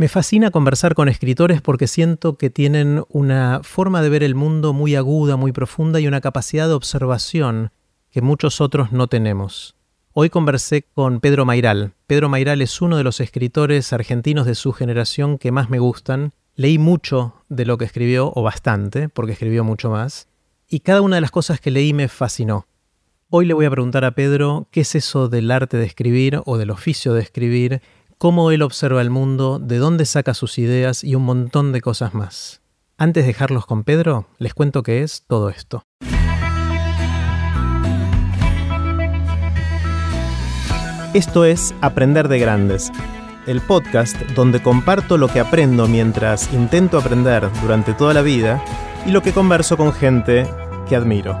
Me fascina conversar con escritores porque siento que tienen una forma de ver el mundo muy aguda, muy profunda y una capacidad de observación que muchos otros no tenemos. Hoy conversé con Pedro Mairal. Pedro Mairal es uno de los escritores argentinos de su generación que más me gustan. Leí mucho de lo que escribió, o bastante, porque escribió mucho más, y cada una de las cosas que leí me fascinó. Hoy le voy a preguntar a Pedro qué es eso del arte de escribir o del oficio de escribir cómo él observa el mundo, de dónde saca sus ideas y un montón de cosas más. Antes de dejarlos con Pedro, les cuento qué es todo esto. Esto es Aprender de Grandes, el podcast donde comparto lo que aprendo mientras intento aprender durante toda la vida y lo que converso con gente que admiro.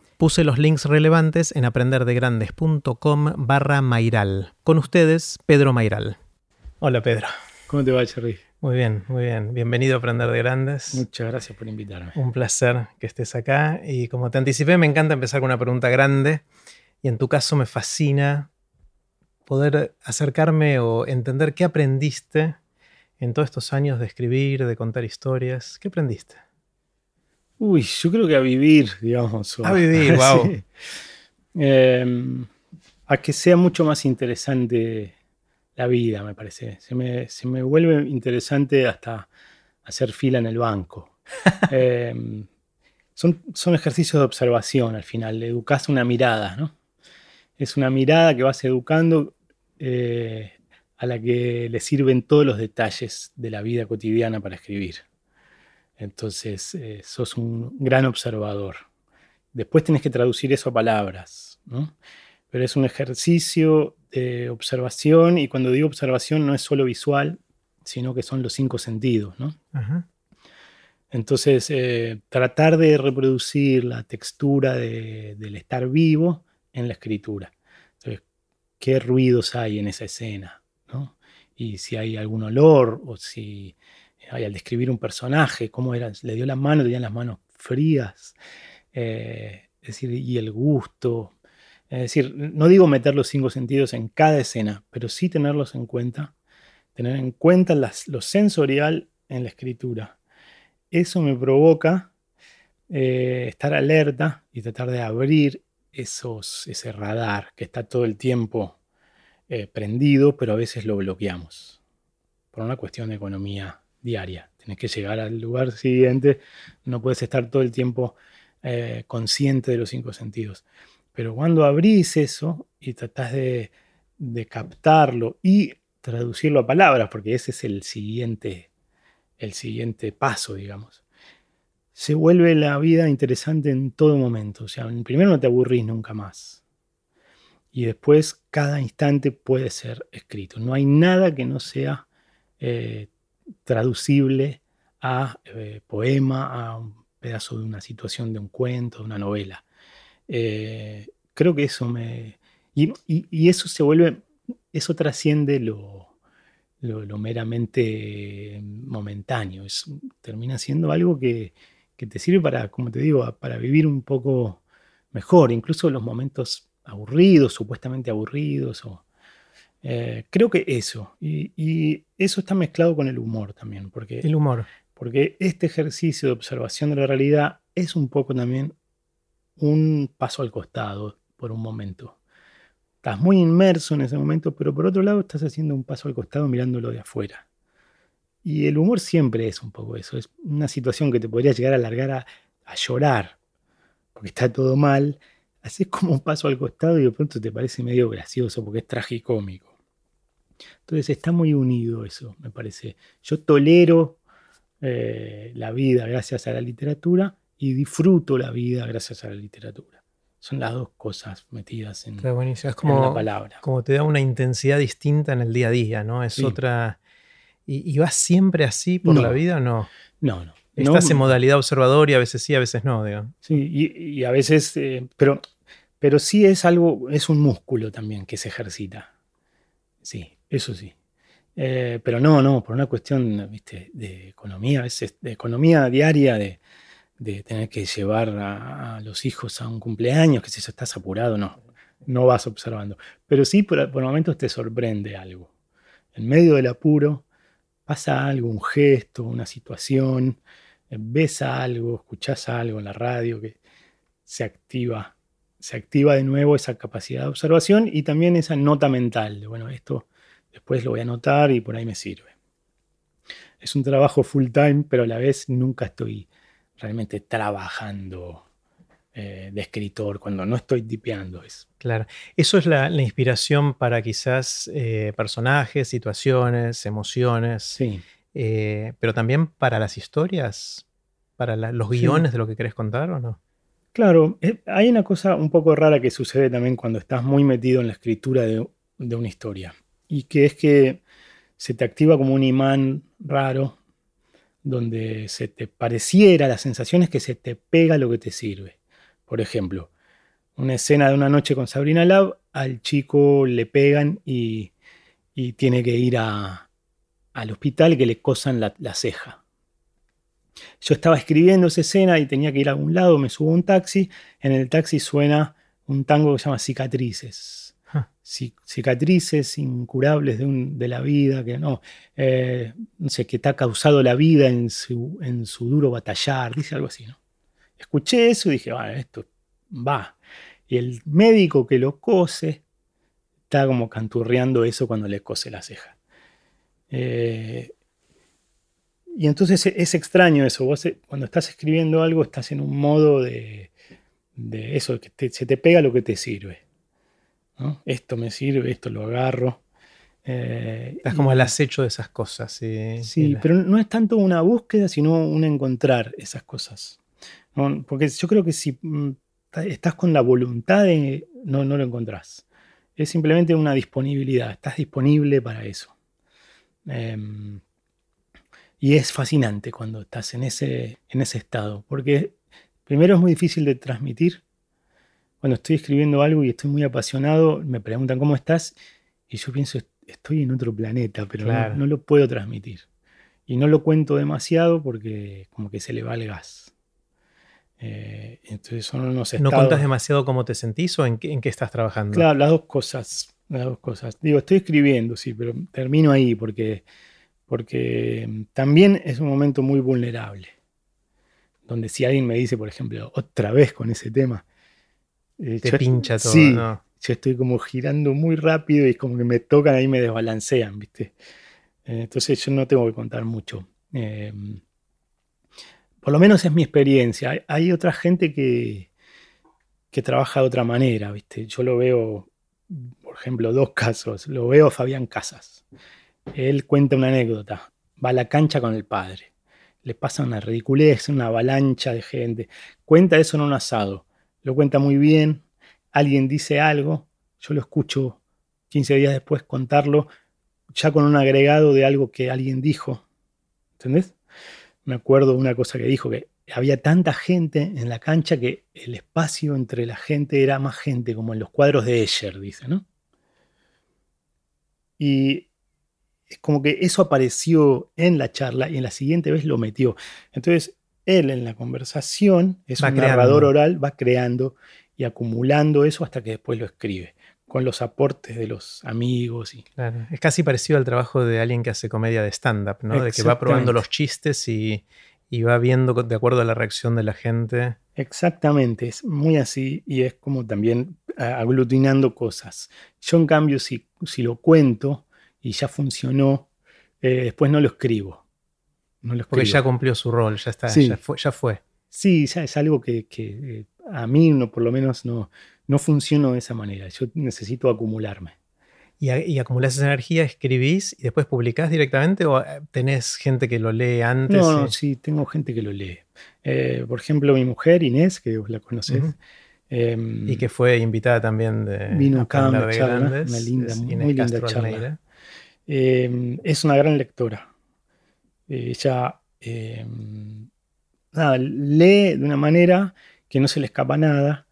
Puse los links relevantes en aprenderdegrandes.com barra Mairal. Con ustedes, Pedro Mairal. Hola, Pedro. ¿Cómo te va, Cherry? Muy bien, muy bien. Bienvenido a Aprender de Grandes. Muchas gracias por invitarme. Un placer que estés acá. Y como te anticipé, me encanta empezar con una pregunta grande. Y en tu caso me fascina poder acercarme o entender qué aprendiste en todos estos años de escribir, de contar historias. ¿Qué aprendiste? Uy, yo creo que a vivir, digamos. A vivir, wow. Em, a que sea mucho más interesante la vida, me parece. Se me, vuelve interesante hasta hacer fila en el banco. Em, son, son, ejercicios de observación al final, educas una mirada, ¿no? Es una mirada que vas educando eh, a la que le sirven todos los detalles de la vida cotidiana para escribir. Entonces, eh, sos un gran observador. Después tenés que traducir eso a palabras, ¿no? Pero es un ejercicio de observación y cuando digo observación no es solo visual, sino que son los cinco sentidos, ¿no? Entonces, eh, tratar de reproducir la textura del estar vivo en la escritura. Entonces, ¿qué ruidos hay en esa escena? ¿no? Y si hay algún olor o si al describir un personaje, cómo era, le dio la mano, tenían las manos frías, eh, es decir, y el gusto. Es decir, no digo meter los cinco sentidos en cada escena, pero sí tenerlos en cuenta, tener en cuenta lo sensorial en la escritura. Eso me provoca eh, estar alerta y tratar de abrir esos, ese radar que está todo el tiempo eh, prendido, pero a veces lo bloqueamos por una cuestión de economía diaria. Tienes que llegar al lugar siguiente, no puedes estar todo el tiempo eh, consciente de los cinco sentidos. Pero cuando abrís eso y tratás de, captarlo y traducirlo a palabras, porque ese es el siguiente, el siguiente paso, digamos, se vuelve la vida interesante en todo momento. O sea, primero no te aburrís nunca más. Y después cada instante puede ser escrito. No hay nada que no sea eh, traducible a eh, poema, a un pedazo de una situación de un cuento, de una novela. Eh, creo que eso me... Y, eso se vuelve, eso trasciende lo, lo, meramente momentáneo, es, termina siendo algo que, que, te sirve para, como te digo, para vivir un poco mejor, incluso los momentos aburridos, supuestamente aburridos, eh, creo que eso. Y, eso está mezclado con el humor también. Porque, el humor. Porque este ejercicio de observación de la realidad es un poco también un paso al costado por un momento. Estás muy inmerso en ese momento, pero por otro lado estás haciendo un paso al costado mirándolo de afuera. Y el humor siempre es un poco eso. Es una situación que te podría llegar a alargar a, a llorar, porque está todo mal. Haces como un paso al costado y de pronto te parece medio gracioso porque es tragicómico. Entonces está muy unido eso, me parece. Yo tolero eh, la vida gracias a la literatura y disfruto la vida gracias a la literatura. Son las dos cosas metidas en, es como, la palabra. Como te da una intensidad distinta en el día a día, ¿no? Es otra. ¿Y, vas siempre así por la vida o no? No, no. Estás en modalidad observador y a veces sí, a veces no, digo. Sí, y, a veces, eh, pero, pero sí es algo, es un músculo también que se ejercita. Sí, eso sí. Eh, pero no, no, por una cuestión ¿viste? de economía, a veces de economía diaria, de, tener que llevar a, los hijos a un cumpleaños, que si eso estás apurado, no, no vas observando. Pero sí, por, por momentos te sorprende algo. En medio del apuro pasa algo, un gesto, una situación, ves algo, escuchás algo en la radio que se activa, se activa de nuevo esa capacidad de observación y también esa nota mental de, bueno, esto después lo voy a anotar y por ahí me sirve. Es un trabajo full time, pero a la vez nunca estoy realmente trabajando eh, de escritor cuando no estoy tipeando. Es. Claro, eso es la, inspiración para quizás eh, personajes, situaciones, emociones. Sí. Eh, pero también para las historias, para los guiones de lo que querés contar o no. Claro, hay una cosa un poco rara que sucede también cuando estás muy metido en la escritura de, de una historia y que es que se te activa como un imán raro donde se te pareciera, la sensación es que se te pega lo que te sirve. Por ejemplo, una escena de una noche con Sabrina Love, al chico le pegan y, tiene que ir al hospital y que le cosan la, la, ceja. Yo estaba escribiendo esa escena y tenía que ir a algún lado, me subo a un taxi, en el taxi suena un tango que se llama Cicatrices cicatrices incurables de, la vida, que no, eh, no sé, que te ha causado la vida en su, en su duro batallar, dice algo así, ¿no? Escuché eso y dije, bueno, esto va. Y el médico que lo cose está como canturreando eso cuando le cose la ceja. Eh, y entonces es extraño eso. Vos eh, cuando estás escribiendo algo estás en un modo de, eso, que se te pega lo que te sirve. Esto me sirve, esto lo agarro. Eh, Estás como al acecho de esas cosas. Sí, pero no es tanto una búsqueda, sino un encontrar esas cosas. Porque yo creo que si mm, estás con la voluntad de... No, no lo encontrás. Es simplemente una disponibilidad. Estás disponible para eso. Em, y es fascinante cuando estás en ese, en ese estado. Porque primero es muy difícil de transmitir cuando estoy escribiendo algo y estoy muy apasionado, me preguntan cómo estás y yo pienso, estoy en otro planeta, pero no, lo puedo transmitir. Y no lo cuento demasiado porque como que se le va el gas. Eh, entonces son unos estados... ¿No cuentas demasiado cómo te sentís o en qué, en qué estás trabajando? Claro, las dos cosas. Las dos cosas. Digo, estoy escribiendo, sí, pero termino ahí porque, porque también es un momento muy vulnerable. Donde si alguien me dice, por ejemplo, otra vez con ese tema, eh, Te pincha todo. Sí, yo estoy como girando muy rápido y como que me tocan ahí me desbalancean, ¿viste? Eh, entonces yo no tengo que contar mucho. Em, por lo menos es mi experiencia. Hay, otra gente que, que trabaja de otra manera, ¿viste? Yo lo veo, por ejemplo, dos casos. Lo veo a Fabián Casas. Él cuenta una anécdota. Va a la cancha con el padre. Le pasa una ridiculez, una avalancha de gente. Cuenta eso en un asado lo cuenta muy bien, alguien dice algo, yo lo escucho 15 días después contarlo, ya con un agregado de algo que alguien dijo. ¿Entendés? Me acuerdo una cosa que dijo, que había tanta gente en la cancha que el espacio entre la gente era más gente, como en los cuadros de Escher, dice, ¿no? Y es como que eso apareció en la charla y en la siguiente vez lo metió. Entonces, él en la conversación es un narrador oral, va creando y acumulando eso hasta que después lo escribe, con los aportes de los amigos. Y... Es casi parecido al trabajo de alguien que hace comedia de stand-up, ¿no? De que va probando los chistes y, va viendo de acuerdo a la reacción de la gente. Exactamente, es muy así y es como también aglutinando cosas. Yo en cambio, si, si lo cuento y ya funcionó, eh, después no lo escribo porque ya cumplió su rol, ya está, ya, fue, ya fue. Sí, ya es algo que, eh, a mí no, por lo menos no, no funciona de esa manera. Yo necesito acumularme. ¿Y, y acumulás esa energía, escribís y después publicás directamente o eh, tenés gente que lo lee antes? No, sí, tengo gente que lo lee. Eh, por ejemplo, mi mujer Inés, que la conocés. Em, y que fue invitada también de vino acá a una, una linda, muy linda charla. Em, es una gran lectora ella nada, lee de una manera que no se le escapa nada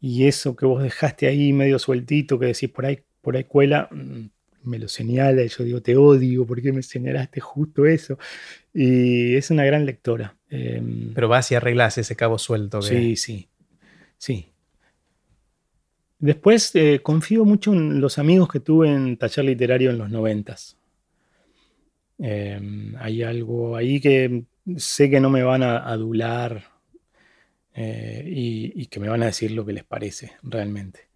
y eso que vos dejaste ahí medio sueltito, que decís por ahí, por ahí cuela, mm, me lo señala y yo digo, te odio, ¿por qué me señalaste justo eso? Y es una gran lectora. Em, Pero vas y arreglas ese cabo suelto. Sí, sí, sí. Después eh, confío mucho en los amigos que tuve en taller literario en los noventas. Em, hay algo ahí que sé que no me van a adular eh, y, que me van a decir lo que les parece realmente.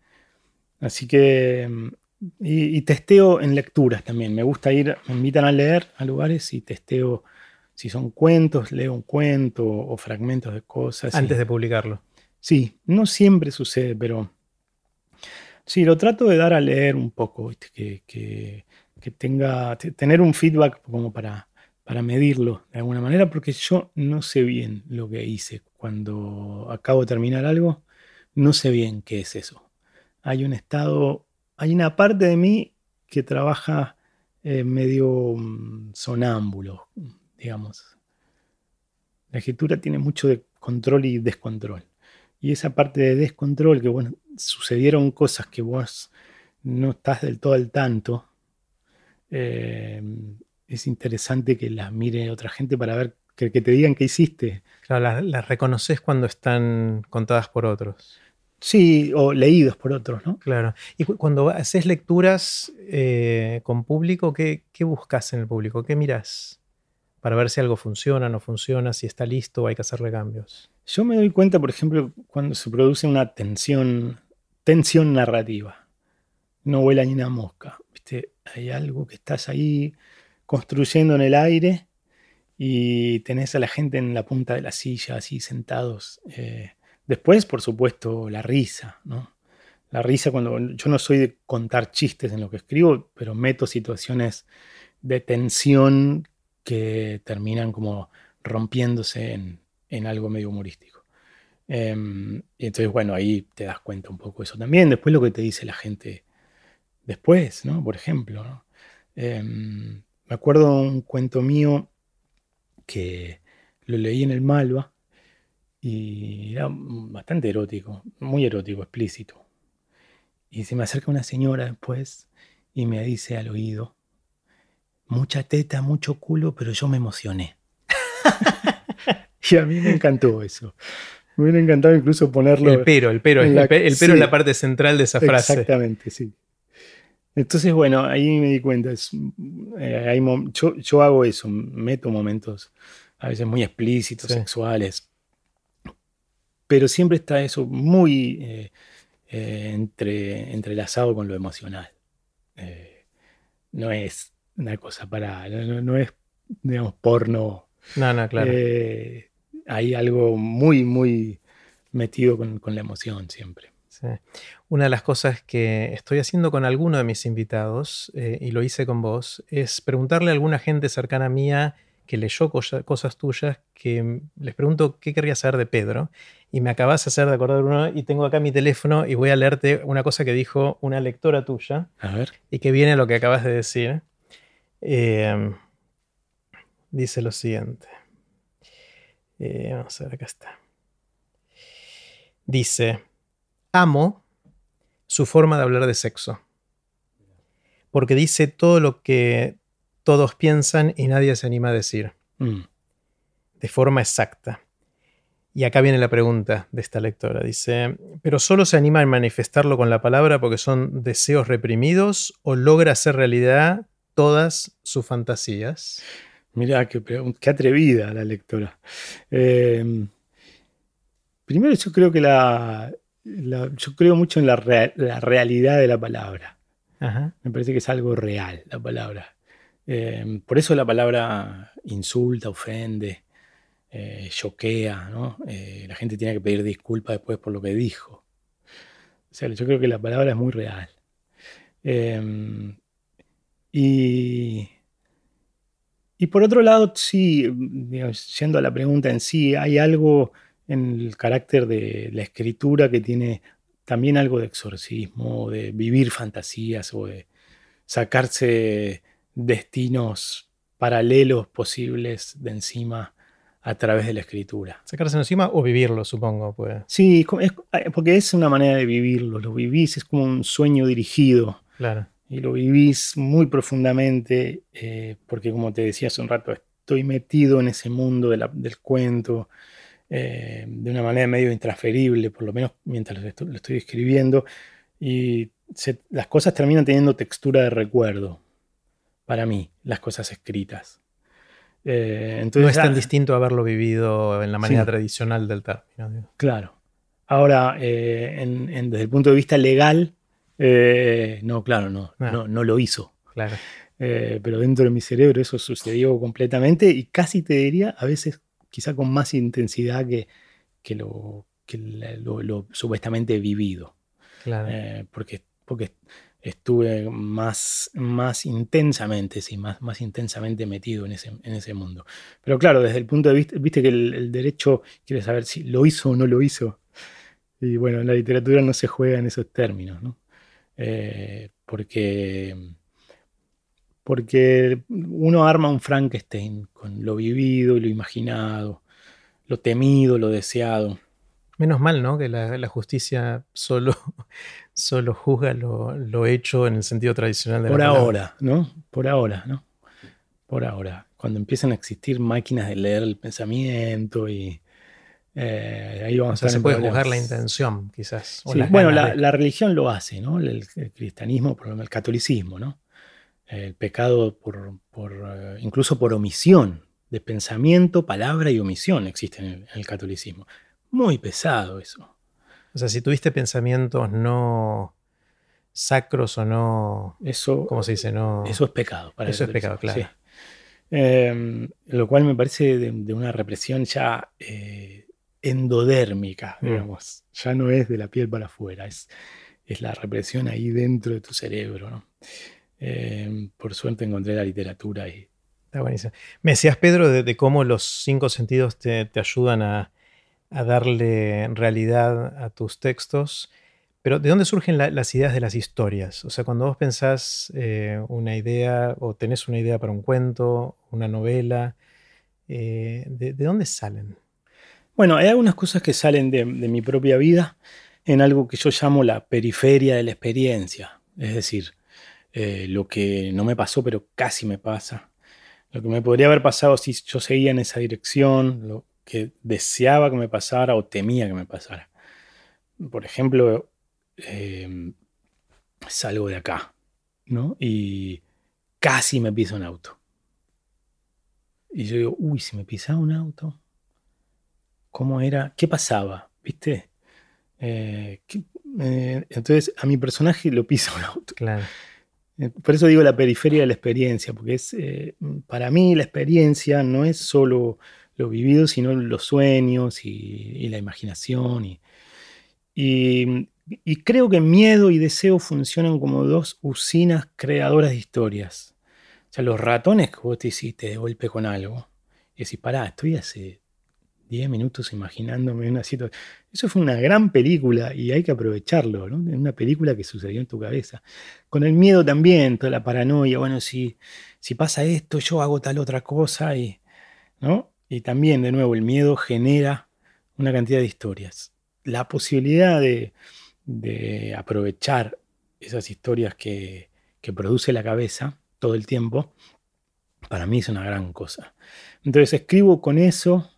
Así que, em, y, testeo en lecturas también. Me gusta ir, me invitan a leer a lugares y testeo si son cuentos, leo un cuento o fragmentos de cosas. Antes de publicarlo. Sí, no siempre sucede, pero sí, lo trato de dar a leer un poco, que, que, tenga, tener un feedback como para, para medirlo de alguna manera, porque yo no sé bien lo que hice cuando acabo de terminar algo, no sé bien qué es eso. Hay un estado, hay una parte de mí que trabaja eh, medio mm, sonámbulo, digamos. La escritura tiene mucho de control y descontrol. Y esa parte de descontrol, que bueno, sucedieron cosas que vos no estás del todo al tanto, eh, es interesante que las mire otra gente para ver que, te digan qué hiciste. Claro, las, reconoces cuando están contadas por otros. Sí, o leídos por otros, ¿no? Claro. Y cuando haces lecturas eh, con público, ¿qué, ¿qué, buscas en el público? ¿Qué miras? Para ver si algo funciona, no funciona, si está listo o hay que hacerle cambios. Yo me doy cuenta, por ejemplo, cuando se produce una tensión, tensión narrativa. No vuela ni una mosca. ¿viste? Hay algo que estás ahí construyendo en el aire y tenés a la gente en la punta de la silla, así sentados. Eh, después, por supuesto, la risa, ¿no? La risa cuando yo no soy de contar chistes en lo que escribo, pero meto situaciones de tensión que terminan como rompiéndose en, algo medio humorístico. Y entonces, bueno, ahí te das cuenta un poco eso también. Después lo que te dice la gente después, ¿no? Por ejemplo, em, me acuerdo un cuento mío que lo leí en el Malva y era bastante erótico, muy erótico, explícito. Y se me acerca una señora después y me dice al oído, mucha teta, mucho culo, pero yo me emocioné. Y a mí me encantó eso. Me hubiera encantado incluso ponerlo. El pero, el pero, el, pero es la parte central de esa frase. Exactamente, sí. Entonces, bueno, ahí me di cuenta. Eh, yo, hago eso, meto momentos a veces muy explícitos, sexuales. Pero siempre está eso muy eh, eh, entre, entrelazado con lo emocional. no es una cosa para. No, es, digamos, porno. No, no, claro hay algo muy, muy metido con, la emoción siempre. Una de las cosas que estoy haciendo con alguno de mis invitados, eh, y lo hice con vos, es preguntarle a alguna gente cercana mía que leyó cosas tuyas, que les pregunto qué querría saber de Pedro, y me acabas de hacer de acordar uno, y tengo acá mi teléfono y voy a leerte una cosa que dijo una lectora tuya, a ver. y que viene a lo que acabas de decir. Eh, dice lo siguiente. Eh, vamos a ver, acá está. Dice, amo su forma de hablar de sexo. Porque dice todo lo que todos piensan y nadie se anima a decir. Mm. De forma exacta. Y acá viene la pregunta de esta lectora. Dice, ¿pero solo se anima a manifestarlo con la palabra porque son deseos reprimidos o logra hacer realidad todas sus fantasías? Mirá, qué, qué atrevida la lectora. Em, primero, yo creo que la, yo creo mucho en la, realidad de la palabra. Me parece que es algo real la palabra. Em, por eso la palabra insulta, ofende, eh, choquea, ¿no? Eh, la gente tiene que pedir disculpas después por lo que dijo. O sea, yo creo que la palabra es muy real. Em, y y por otro lado, sí, yendo a la pregunta en sí, hay algo en el carácter de la escritura que tiene también algo de exorcismo, de vivir fantasías o de sacarse destinos paralelos posibles de encima a través de la escritura. Sacarse encima o vivirlo, supongo. Pues. Sí, eh, porque es una manera de vivirlo. Lo vivís, es como un sueño dirigido. Claro. Y lo vivís muy profundamente, eh, porque como te decía hace un rato, estoy metido en ese mundo del cuento eh, de una manera medio intransferible, por lo menos mientras lo estoy, escribiendo. Y las cosas terminan teniendo textura de recuerdo, para mí, las cosas escritas. Eh, entonces, no es tan distinto haberlo vivido en la manera tradicional del término. Claro. Ahora, eh, desde el punto de vista legal, eh, no, claro, no, ah. no, no, lo hizo. Claro. pero dentro de mi cerebro eso sucedió completamente y casi te diría, a veces quizá con más intensidad que, que, lo, que lo, supuestamente vivido. Claro. porque, porque estuve más, más intensamente, sí, más, más intensamente metido en ese, en ese mundo. Pero claro, desde el punto de vista, viste que el, derecho quiere saber si lo hizo o no lo hizo. Y bueno, en la literatura no se juega en esos términos, ¿no? Eh, porque, porque uno arma un Frankenstein con lo vivido, lo imaginado, lo temido, lo deseado. Menos mal, ¿no? Que la, justicia solo, solo juzga lo, hecho en el sentido tradicional de Por ahora, ¿no? Por ahora, ¿no? Por ahora. Cuando empiezan a existir máquinas de leer el pensamiento y eh, ahí vamos a Se puede juzgar la intención, quizás. bueno, la, religión lo hace, ¿no? El, cristianismo, el catolicismo, ¿no? El pecado por, eh, incluso por omisión de pensamiento, palabra y omisión existe en el catolicismo. Muy pesado eso. O sea, si tuviste pensamientos no sacros o no. Eso. ¿Cómo se dice? No, eso es pecado. eso es pecado, claro. Em, lo cual me parece de, una represión ya eh, endodérmica, mm. digamos. Ya no es de la piel para afuera, es, es la represión ahí dentro de tu cerebro. ¿no? Em, por suerte encontré la literatura y. Está buenísimo. Me decías, Pedro, de, cómo los cinco sentidos te ayudan a, a darle realidad a tus textos. Pero ¿de dónde surgen las ideas de las historias? O sea, cuando vos pensás eh, una idea o tenés una idea para un cuento, una novela, eh, ¿de, dónde salen? Bueno, hay algunas cosas que salen de, mi propia vida en algo que yo llamo la periferia de la experiencia. Es decir, eh, lo que no me pasó, pero casi me pasa. Lo que me podría haber pasado si yo seguía en esa dirección, lo, que deseaba que me pasara o temía que me pasara. Por ejemplo, em, salgo de acá, ¿no? Y casi me pisa un auto. Y yo digo, uy, si me pisaba un auto, ¿cómo era? ¿Qué pasaba? ¿Viste? Eh, eh, entonces a mi personaje lo pisa un auto. Claro. Eh, por eso digo la periferia de la experiencia, porque es, para mí la experiencia no es solo lo vivido, sino los sueños y, la imaginación. Y, y, creo que miedo y deseo funcionan como dos usinas creadoras de historias. O sea, los ratones que vos te hiciste de golpe con algo. Y decís, pará, estoy hace 10 minutos imaginándome una situación. Eso fue una gran película y hay que aprovecharlo, ¿no? Una película que sucedió en tu cabeza. Con el miedo también, toda la paranoia, bueno, si, si pasa esto, yo hago tal otra cosa y, ¿no? Y también, de nuevo, el miedo genera una cantidad de historias. La posibilidad de, aprovechar esas historias que, produce la cabeza todo el tiempo, para mí es una gran cosa. Entonces escribo con eso.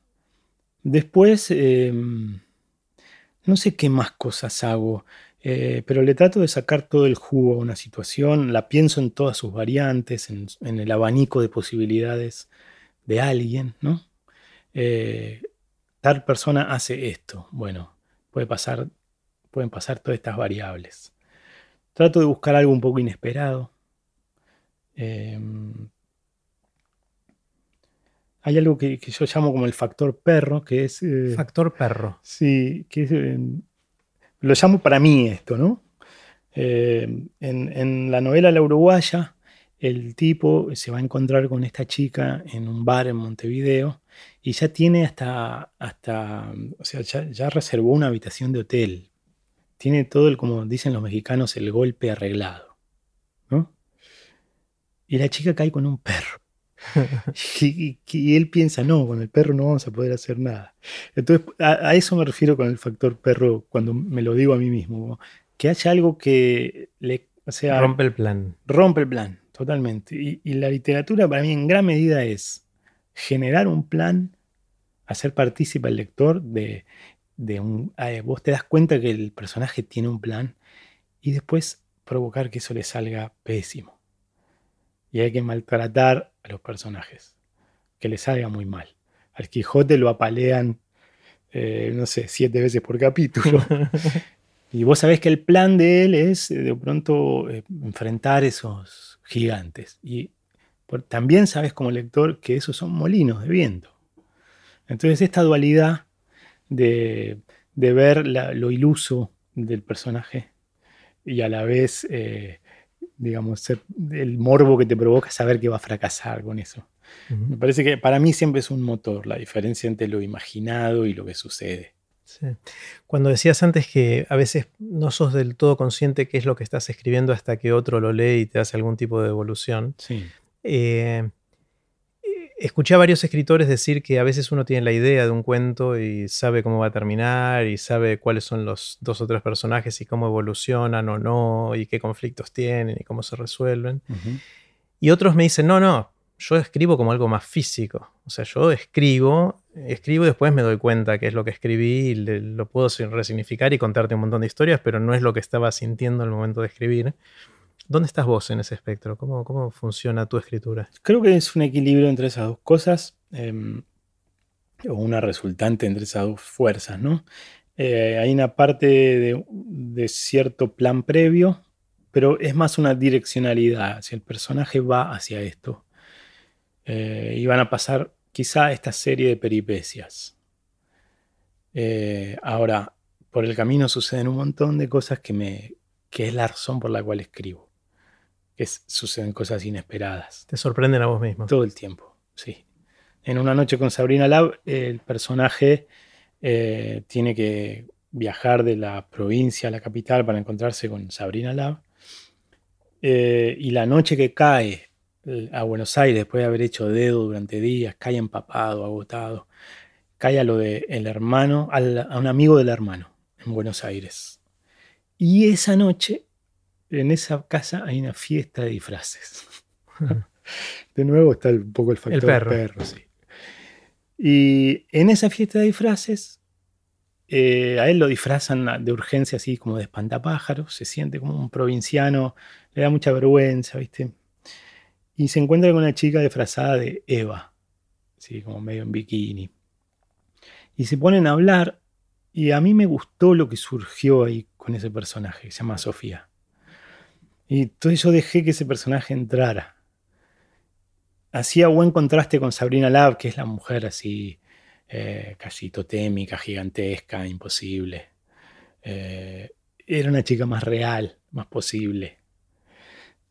Después, em, no sé qué más cosas hago, eh, pero le trato de sacar todo el jugo a una situación, la pienso en todas sus variantes, en, el abanico de posibilidades de alguien, ¿no? Eh, tal persona hace esto. Bueno, pueden pasar todas estas variables. Trato de buscar algo un poco inesperado. Hay algo que, yo llamo como el factor perro, que es... Eh, factor perro. Sí, que em, lo llamo para mí esto, ¿no? Em, en, en, la novela La Uruguaya, el tipo se va a encontrar con esta chica en un bar en Montevideo y ya tiene hasta, hasta o sea, ya, reservó una habitación de hotel. Tiene todo el, como dicen los mexicanos, el golpe arreglado. ¿no? Y la chica cae con un perro. y, él piensa, no, con el perro no vamos a poder hacer nada. Entonces, a, eso me refiero con el factor perro cuando me lo digo a mí mismo, que haya algo que le... O sea, rompe el plan. Rompe el plan, totalmente. Y, la literatura para mí en gran medida es generar un plan, hacer partícipe al lector de, un... vos te das cuenta que el personaje tiene un plan y después provocar que eso le salga pésimo. Y hay que maltratar los personajes, que les salga muy mal. Al Quijote lo apalean, eh, no sé, siete veces por capítulo. y vos sabés que el plan de él es eh, de pronto eh, enfrentar esos gigantes. Y también sabes como lector que esos son molinos de viento. Entonces esta dualidad de, ver lo iluso del personaje y a la vez digamos, el morbo que te provoca saber que va a fracasar con eso. Me parece que para mí siempre es un motor la diferencia entre lo imaginado y lo que sucede. Cuando decías antes que a veces no sos del todo consciente qué es lo que estás escribiendo hasta que otro lo lee y te hace algún tipo de evolución, sí. Eh, escuché a varios escritores decir que a veces uno tiene la idea de un cuento y sabe cómo va a terminar y sabe cuáles son los dos o tres personajes y cómo evolucionan o no y qué conflictos tienen y cómo se resuelven. Y otros me dicen, no, no, yo escribo como algo más físico. O sea, yo escribo, escribo y después me doy cuenta qué es lo que escribí y lo puedo resignificar y contarte un montón de historias, pero no es lo que estaba sintiendo en el momento de escribir. ¿Dónde estás vos en ese espectro? ¿Cómo, cómo funciona tu escritura? Creo que es un equilibrio entre esas dos cosas, em, o una resultante entre esas dos fuerzas, ¿no? Eh, hay una parte de, cierto plan previo, pero es más una direccionalidad. Si el personaje va hacia esto, eh, y van a pasar quizá esta serie de peripecias. Eh, ahora, por el camino suceden un montón de cosas que, me, que es la razón por la cual escribo suceden cosas inesperadas. Te sorprenden a vos mismo. Todo el tiempo, sí. En una noche con Sabrina Lab, el personaje eh, tiene que viajar de la provincia a la capital para encontrarse con Sabrina Lab. Eh, y la noche que cae eh, a Buenos Aires, después de haber hecho dedo durante días, cae empapado, agotado, cae a lo de el hermano, a un amigo del hermano en Buenos Aires. Y esa noche en esa casa hay una fiesta de disfraces. de nuevo está un poco el factor perro. sí. Y en esa fiesta de disfraces, eh, a él lo disfrazan de urgencia, así como de espantapájaros, se siente como un provinciano, le da mucha vergüenza, ¿viste? Y se encuentra con una chica disfrazada de Eva, así como medio en bikini. Y se ponen a hablar, y a mí me gustó lo que surgió ahí con ese personaje, que se llama Sofía. Y entonces yo dejé que ese personaje entrara. Hacía buen contraste con Sabrina Lab, que es la mujer así, eh, casi totémica, gigantesca, imposible. Eh, era una chica más real, más posible.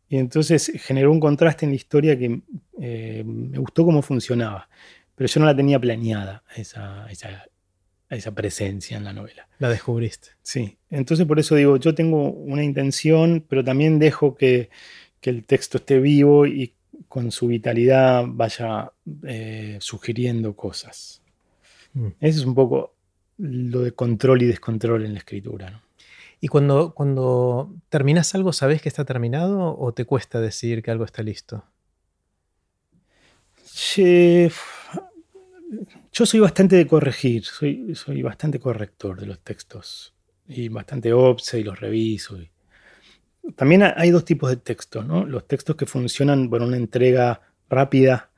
Y entonces generó un contraste en la historia que eh, me gustó cómo funcionaba. Pero yo no la tenía planeada, esa, esa, esa presencia en la novela. La descubriste. Sí, entonces por eso digo, yo tengo una intención, pero también dejo que, el texto esté vivo y con su vitalidad vaya eh, sugiriendo cosas. Mm. Eso es un poco lo de control y descontrol en la escritura. ¿Y cuando, cuando terminas algo, sabes que está terminado o te cuesta decir que algo está listo? Sí, yo soy bastante de corregir, soy, soy bastante corrector de los textos y bastante obse y los reviso. También hay dos tipos de textos, ¿no? Los textos que funcionan por una entrega rápida,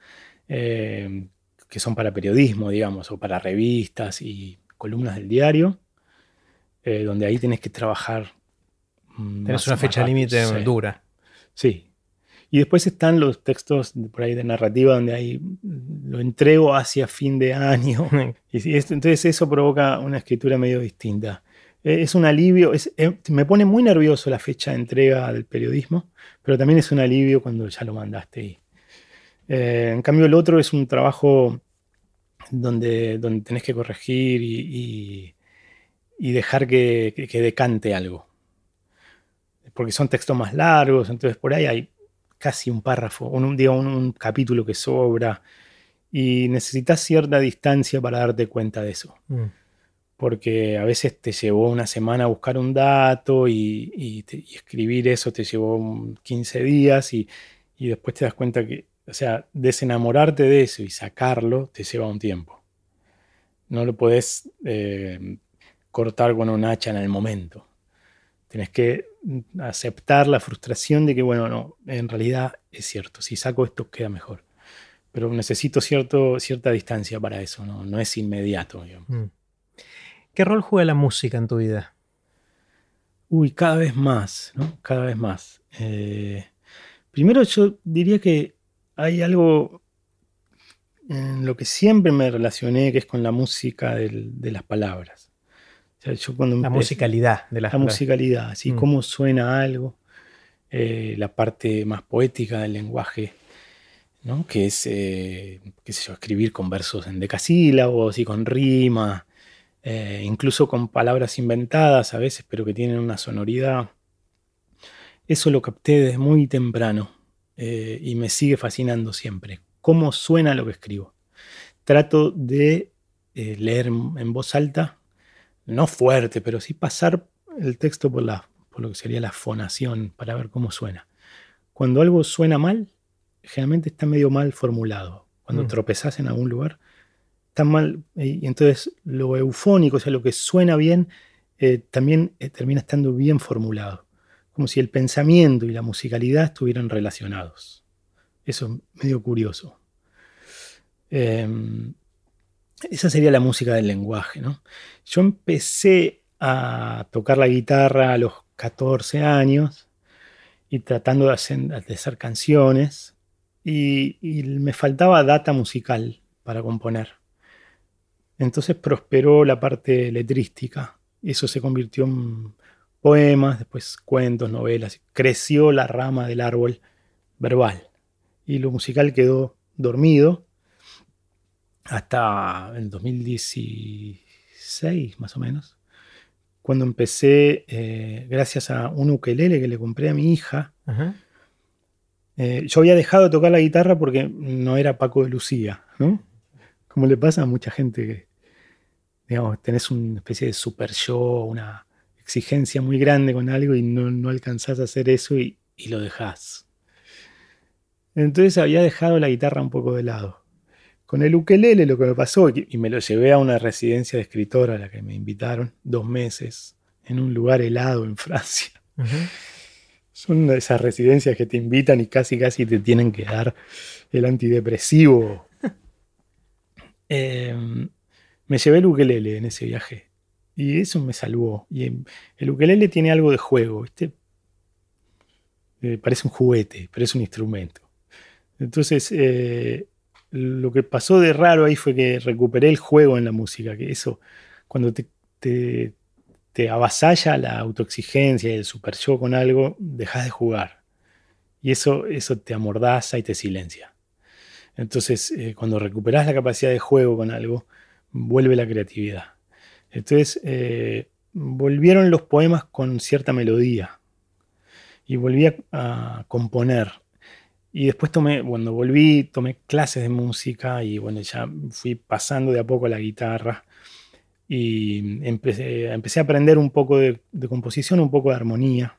eh, que son para periodismo, digamos, o para revistas y columnas del diario, eh, donde ahí tenés que trabajar. Tienes una fecha límite dura. Sí, y después están los textos por ahí de narrativa donde hay, lo entrego hacia fin de año. y entonces eso provoca una escritura medio distinta. Eh, es un alivio, eh, me pone muy nervioso la fecha de entrega del periodismo, pero también es un alivio cuando ya lo mandaste. ahí. Eh, en cambio el otro es un trabajo donde, donde tenés que corregir y, dejar que decante algo porque son textos más largos, entonces por ahí hay casi un párrafo, un, un, capítulo que sobra, y necesitas cierta distancia para darte cuenta de eso. Mm. Porque a veces te llevó una semana buscar un dato y, escribir eso te llevó 15 días y, después te das cuenta que, o sea, desenamorarte de eso y sacarlo te lleva un tiempo. No lo podés eh, cortar con un hacha en el momento. Tienes que aceptar la frustración de que, bueno, no, en realidad es cierto, si saco esto queda mejor. Pero necesito cierto, cierta distancia para eso, no, no es inmediato. Mm. ¿Qué rol juega la música en tu vida? Uy, cada vez más, ¿no? Cada vez más. Eh, primero yo diría que hay algo en lo que siempre me relacioné, que es con la música de las palabras la musicalidad de La musicalidad, así mm. cómo suena algo, eh, la parte más poética del lenguaje, ¿no? que es, eh, qué sé yo, escribir con versos en decasílabos y con rima, eh, incluso con palabras inventadas a veces, pero que tienen una sonoridad. Eso lo capté desde muy temprano y me sigue fascinando siempre. Cómo suena lo que escribo. Trato de leer en voz alta no fuerte, pero sí pasar el texto por, la, por lo que sería la fonación para ver cómo suena. Cuando algo suena mal, generalmente está medio mal formulado. Cuando mm. tropezás en algún lugar, está mal. Y entonces lo eufónico, o sea, lo que suena bien, eh, también eh, termina estando bien formulado. Como si el pensamiento y la musicalidad estuvieran relacionados. Eso es medio curioso. Em, esa sería la música del lenguaje. ¿no? Yo empecé a tocar la guitarra a los 14 años y tratando de hacer, canciones y, me faltaba data musical para componer. Entonces prosperó la parte letrística. Eso se convirtió en poemas, después cuentos, novelas. Creció la rama del árbol verbal y lo musical quedó dormido hasta el 2016 más o menos, cuando empecé, eh, gracias a un ukelele que le compré a mi hija, eh, yo había dejado de tocar la guitarra porque no era Paco de Lucía, ¿no? Como le pasa a mucha gente que, digamos, tenés una especie de super show, una exigencia muy grande con algo y no, no alcanzás a hacer eso y, y lo dejás. Entonces había dejado la guitarra un poco de lado. Con el ukelele lo que me pasó, y me lo llevé a una residencia de escritora a la que me invitaron dos meses en un lugar helado en Francia. Son esas residencias que te invitan y casi casi te tienen que dar el antidepresivo. Em, me llevé el ukelele en ese viaje y eso me salvó. Y el ukelele tiene algo de juego, ¿viste? Eh, parece un juguete, pero es un instrumento. Entonces, eh, lo que pasó de raro ahí fue que recuperé el juego en la música, que eso, cuando te, te, avasalla la autoexigencia y el super show con algo, dejas de jugar. Y eso, eso te amordaza y te silencia. Entonces, eh, cuando recuperas la capacidad de juego con algo, vuelve la creatividad. Entonces, eh, volvieron los poemas con cierta melodía. Y volví a componer y después tomé, cuando volví, tomé clases de música y bueno, ya fui pasando de a poco la guitarra y empecé, empecé a aprender un poco de, composición, un poco de armonía.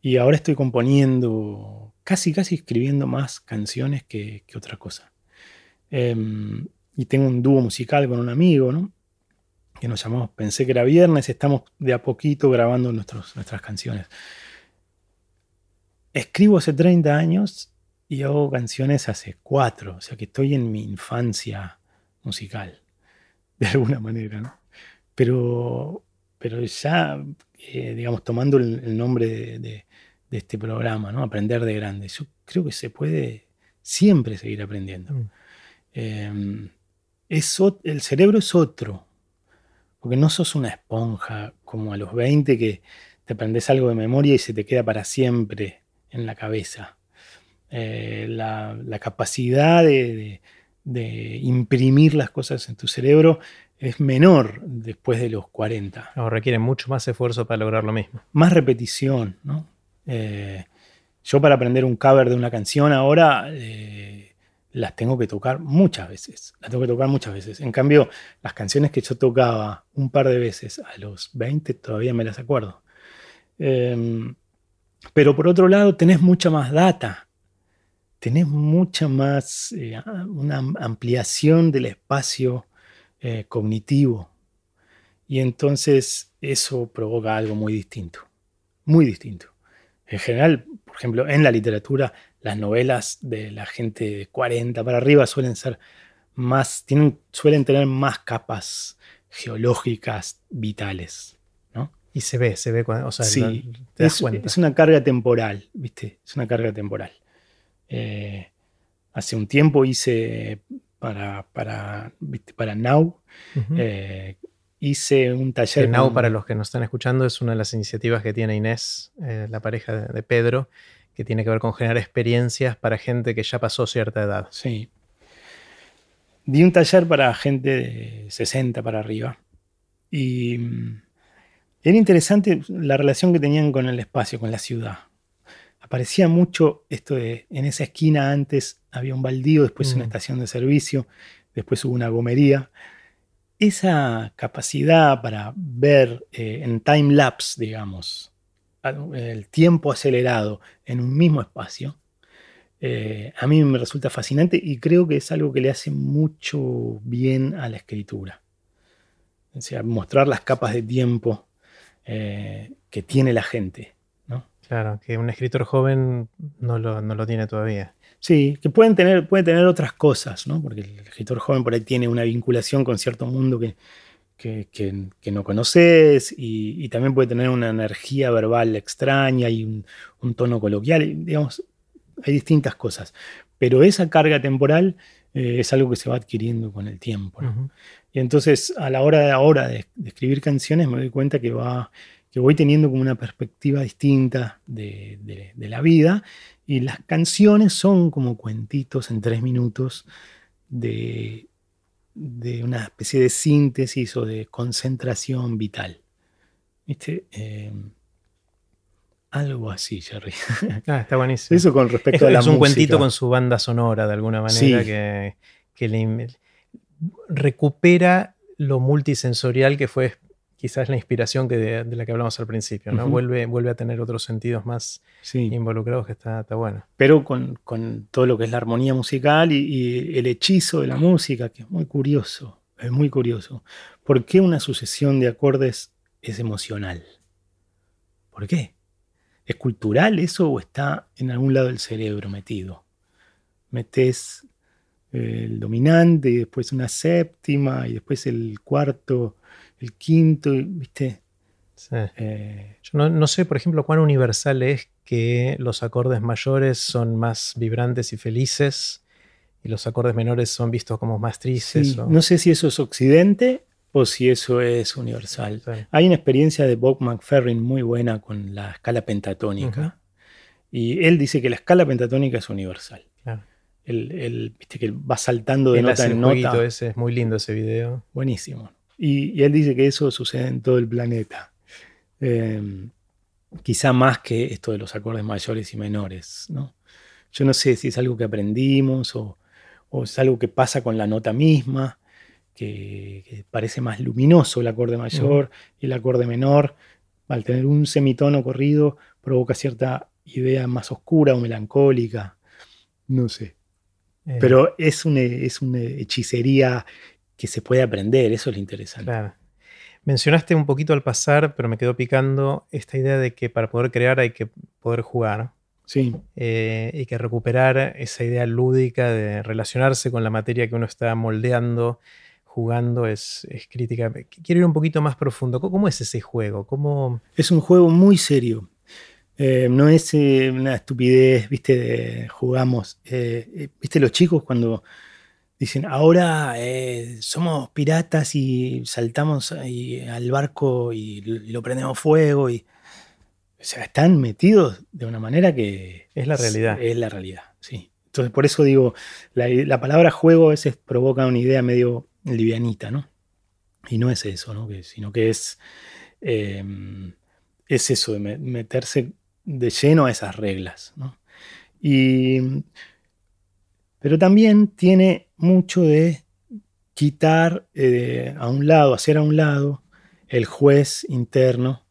Y ahora estoy componiendo, casi, casi escribiendo más canciones que, otra cosa. Em, y tengo un dúo musical con un amigo, ¿no? Que nos llamamos Pensé que era viernes, estamos de a poquito grabando nuestros, nuestras canciones escribo hace 30 años y hago canciones hace 4, o sea que estoy en mi infancia musical, de alguna manera, ¿no? Pero, pero ya, eh, digamos, tomando el, nombre de, este programa, ¿no? Aprender de grande, yo creo que se puede siempre seguir aprendiendo. Mm. Em, el cerebro es otro, porque no sos una esponja como a los 20 que te aprendes algo de memoria y se te queda para siempre en la cabeza. Eh, la, capacidad de, imprimir las cosas en tu cerebro es menor después de los 40. requiere mucho más esfuerzo para lograr lo mismo. Más repetición, ¿no? Eh, Yo para aprender un cover de una canción ahora eh, las tengo que tocar muchas veces. Las tengo que tocar muchas veces. En cambio, las canciones que yo tocaba un par de veces a los 20 todavía me las acuerdo. Em, pero por otro lado, tenés mucha más data. Tenés mucha más, eh, una ampliación del espacio eh, cognitivo. Y entonces eso provoca algo muy distinto. Muy distinto. En general, por ejemplo, en la literatura, las novelas de la gente de 40 para arriba suelen ser más, tienen, suelen tener más capas geológicas vitales. Y se ve, se ve, o sea, sí, es, una carga temporal, ¿viste? Es una carga temporal. Eh, hace un tiempo hice para, para, para Now, hice un taller. Now, para los que nos están escuchando, es una de las iniciativas que tiene Inés, eh, la pareja de, Pedro, que tiene que ver con generar experiencias para gente que ya pasó cierta edad. Sí. Di un taller para gente de 60 para arriba. Y mm, era interesante la relación que tenían con el espacio, con la ciudad. Aparecía mucho esto de, en esa esquina antes había un baldío, después una mm. estación de servicio, después hubo una gomería esa capacidad para ver eh, en time lapse, digamos, el tiempo acelerado en un mismo espacio, eh, a mí me resulta fascinante y creo que es algo que le hace mucho bien a la escritura. O sea, mostrar las capas de tiempo eh, que tiene la gente. Claro, que un escritor joven no lo tiene todavía. Sí, que pueden tener, puede tener otras cosas, ¿no? Porque el escritor joven por ahí tiene una vinculación con cierto mundo que, que, no conoces y, también puede tener una energía verbal extraña y un, tono coloquial, digamos, hay distintas cosas. Pero esa carga temporal eh, es algo que se va adquiriendo con el tiempo. Y entonces a la hora de ahora de, escribir canciones me doy cuenta que va que voy teniendo como una perspectiva distinta de, de, la vida y las canciones son como cuentitos en tres minutos de, una especie de síntesis o de concentración vital. ¿Viste? Eh, algo así, Jerry. Ah, está buenísimo. Eso con respecto a la Es un cuentito con su banda sonora, de alguna manera, que, que recupera lo multisensorial que fue quizás la inspiración que de, la que hablamos al principio, ¿no? vuelve, vuelve a tener otros sentidos más involucrados que está, está bueno. Pero con, todo lo que es la armonía musical y, el hechizo de la música, que es muy curioso, es muy curioso. ¿Por qué una sucesión de acordes es emocional? ¿Por qué? ¿Es cultural eso o está en algún lado del cerebro metido? Metes el dominante y después una séptima y después el cuarto el quinto, ¿viste? Eh, Yo no, sé, por ejemplo, cuán universal es que los acordes mayores son más vibrantes y felices y los acordes menores son vistos como más tristes. No sé si eso es occidente o si eso es universal. Hay una experiencia de Bob McFerrin muy buena con la escala pentatónica y él dice que la escala pentatónica es universal. El, viste que va saltando de nota en nota. Ese, es muy lindo ese video. Buenísimo. Y, él dice que eso sucede en todo el planeta. Em, quizá más que esto de los acordes mayores y menores. ¿no? Yo no sé si es algo que aprendimos o, es algo que pasa con la nota misma, que, parece más luminoso el acorde mayor y el acorde menor. Al tener un semitono corrido provoca cierta idea más oscura o melancólica. No sé. Eh. Pero es una, es una hechicería que se puede aprender, eso es lo interesante. Mencionaste un poquito al pasar, pero me quedó picando esta idea de que para poder crear hay que poder jugar. Sí. Eh, y que recuperar esa idea lúdica de relacionarse con la materia que uno está moldeando, jugando, es, crítica. Quiero ir un poquito más profundo. ¿Cómo es ese juego? ¿Cómo... Es un juego muy serio. Eh, no es eh, una estupidez, viste, de jugamos. viste, los chicos cuando Dicen, ahora eh, somos piratas y saltamos al barco y lo prendemos fuego. Y, o sea, están metidos de una manera que... Es la realidad. Es, la realidad, sí. Entonces, por eso digo, la, palabra juego a veces provoca una idea medio livianita, ¿no? Y no es eso, ¿no? sino que es, es eso, de meterse de lleno a esas reglas, ¿no? Y, pero también tiene mucho de quitar eh, a un lado, hacer a un lado el juez interno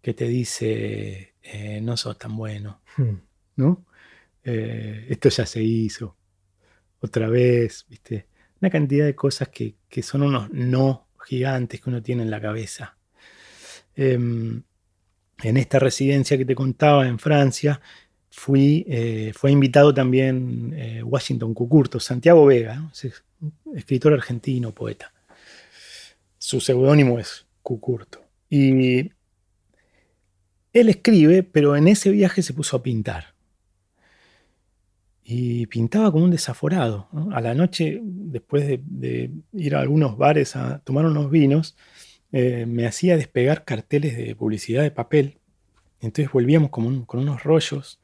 que te dice, eh, no sos tan bueno, hmm. ¿no? Eh, esto ya se hizo, otra vez, ¿viste? Una cantidad de cosas que, son unos no gigantes que uno tiene en la cabeza. Em, en esta residencia que te contaba en Francia, fui, eh, fue invitado también Washington Cucurto, Santiago Vega, escritor argentino, poeta. Su seudónimo es Cucurto. Y él escribe, pero en ese viaje se puso a pintar. Y pintaba como un desaforado. A la noche, después de, ir a algunos bares a tomar unos vinos, eh, me hacía despegar carteles de publicidad de papel. Entonces volvíamos con unos rollos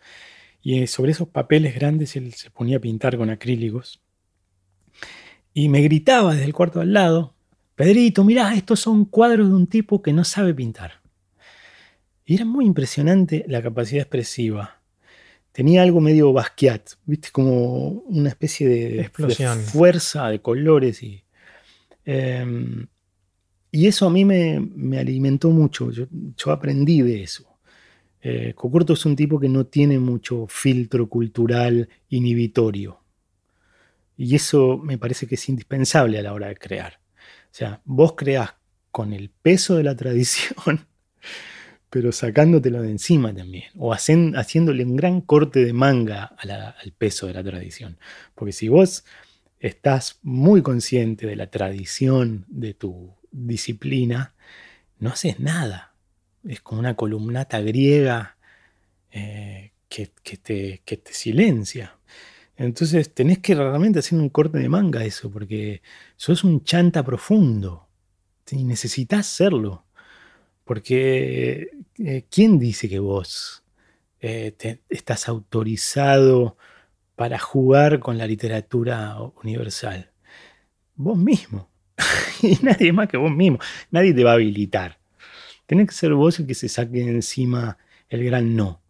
y sobre esos papeles grandes él se ponía a pintar con acrílicos. Y me gritaba desde el cuarto al lado, Pedrito, mirá, estos son cuadros de un tipo que no sabe pintar. Y era muy impresionante la capacidad expresiva. Tenía algo medio Basquiat, ¿viste? Como una especie de, Explosión. fuerza de colores. Y, em, y eso a mí me, alimentó mucho. Yo, aprendí de eso. Eh, Cocurto es un tipo que no tiene mucho filtro cultural inhibitorio. Y eso me parece que es indispensable a la hora de crear. O sea, vos creás con el peso de la tradición, pero sacándotelo de encima también, o haciéndole un gran corte de manga al peso de la tradición. Porque si vos estás muy consciente de la tradición de tu disciplina, no haces nada. Es como una columnata griega eh, que, te, que te silencia. Entonces tenés que realmente hacer un corte de manga eso, porque sos un chanta profundo y necesitas serlo. Porque eh, ¿quién dice que vos eh, estás autorizado para jugar con la literatura universal? Vos mismo. y nadie más que vos mismo. Nadie te va a habilitar. Tenés que ser vos el que se saque encima el gran no.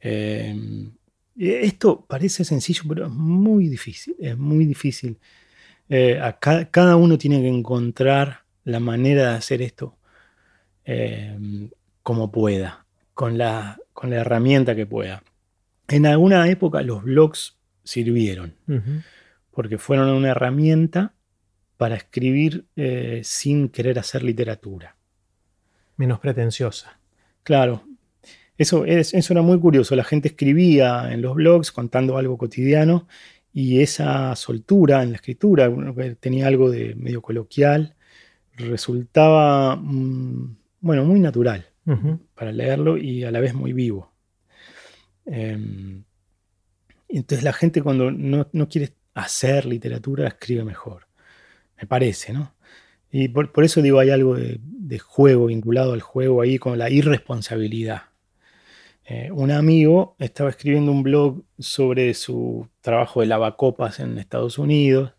Eh, esto parece sencillo, pero es muy difícil, es muy difícil. Eh, cada uno tiene que encontrar la manera de hacer esto eh, como pueda, con la, con la herramienta que pueda. En alguna época los blogs sirvieron, porque fueron una herramienta para escribir eh, sin querer hacer literatura. Menos pretenciosa. Claro, eso, eso era muy curioso. La gente escribía en los blogs contando algo cotidiano y esa soltura en la escritura, tenía algo de medio coloquial, resultaba mm, bueno, muy natural para leerlo y a la vez muy vivo. Em, entonces la gente cuando no, quiere hacer literatura escribe mejor, me parece, ¿no? Y por, eso digo, hay algo de, de, juego vinculado al juego ahí con la irresponsabilidad. Eh, un amigo estaba escribiendo un blog sobre su trabajo de lavacopas en Estados Unidos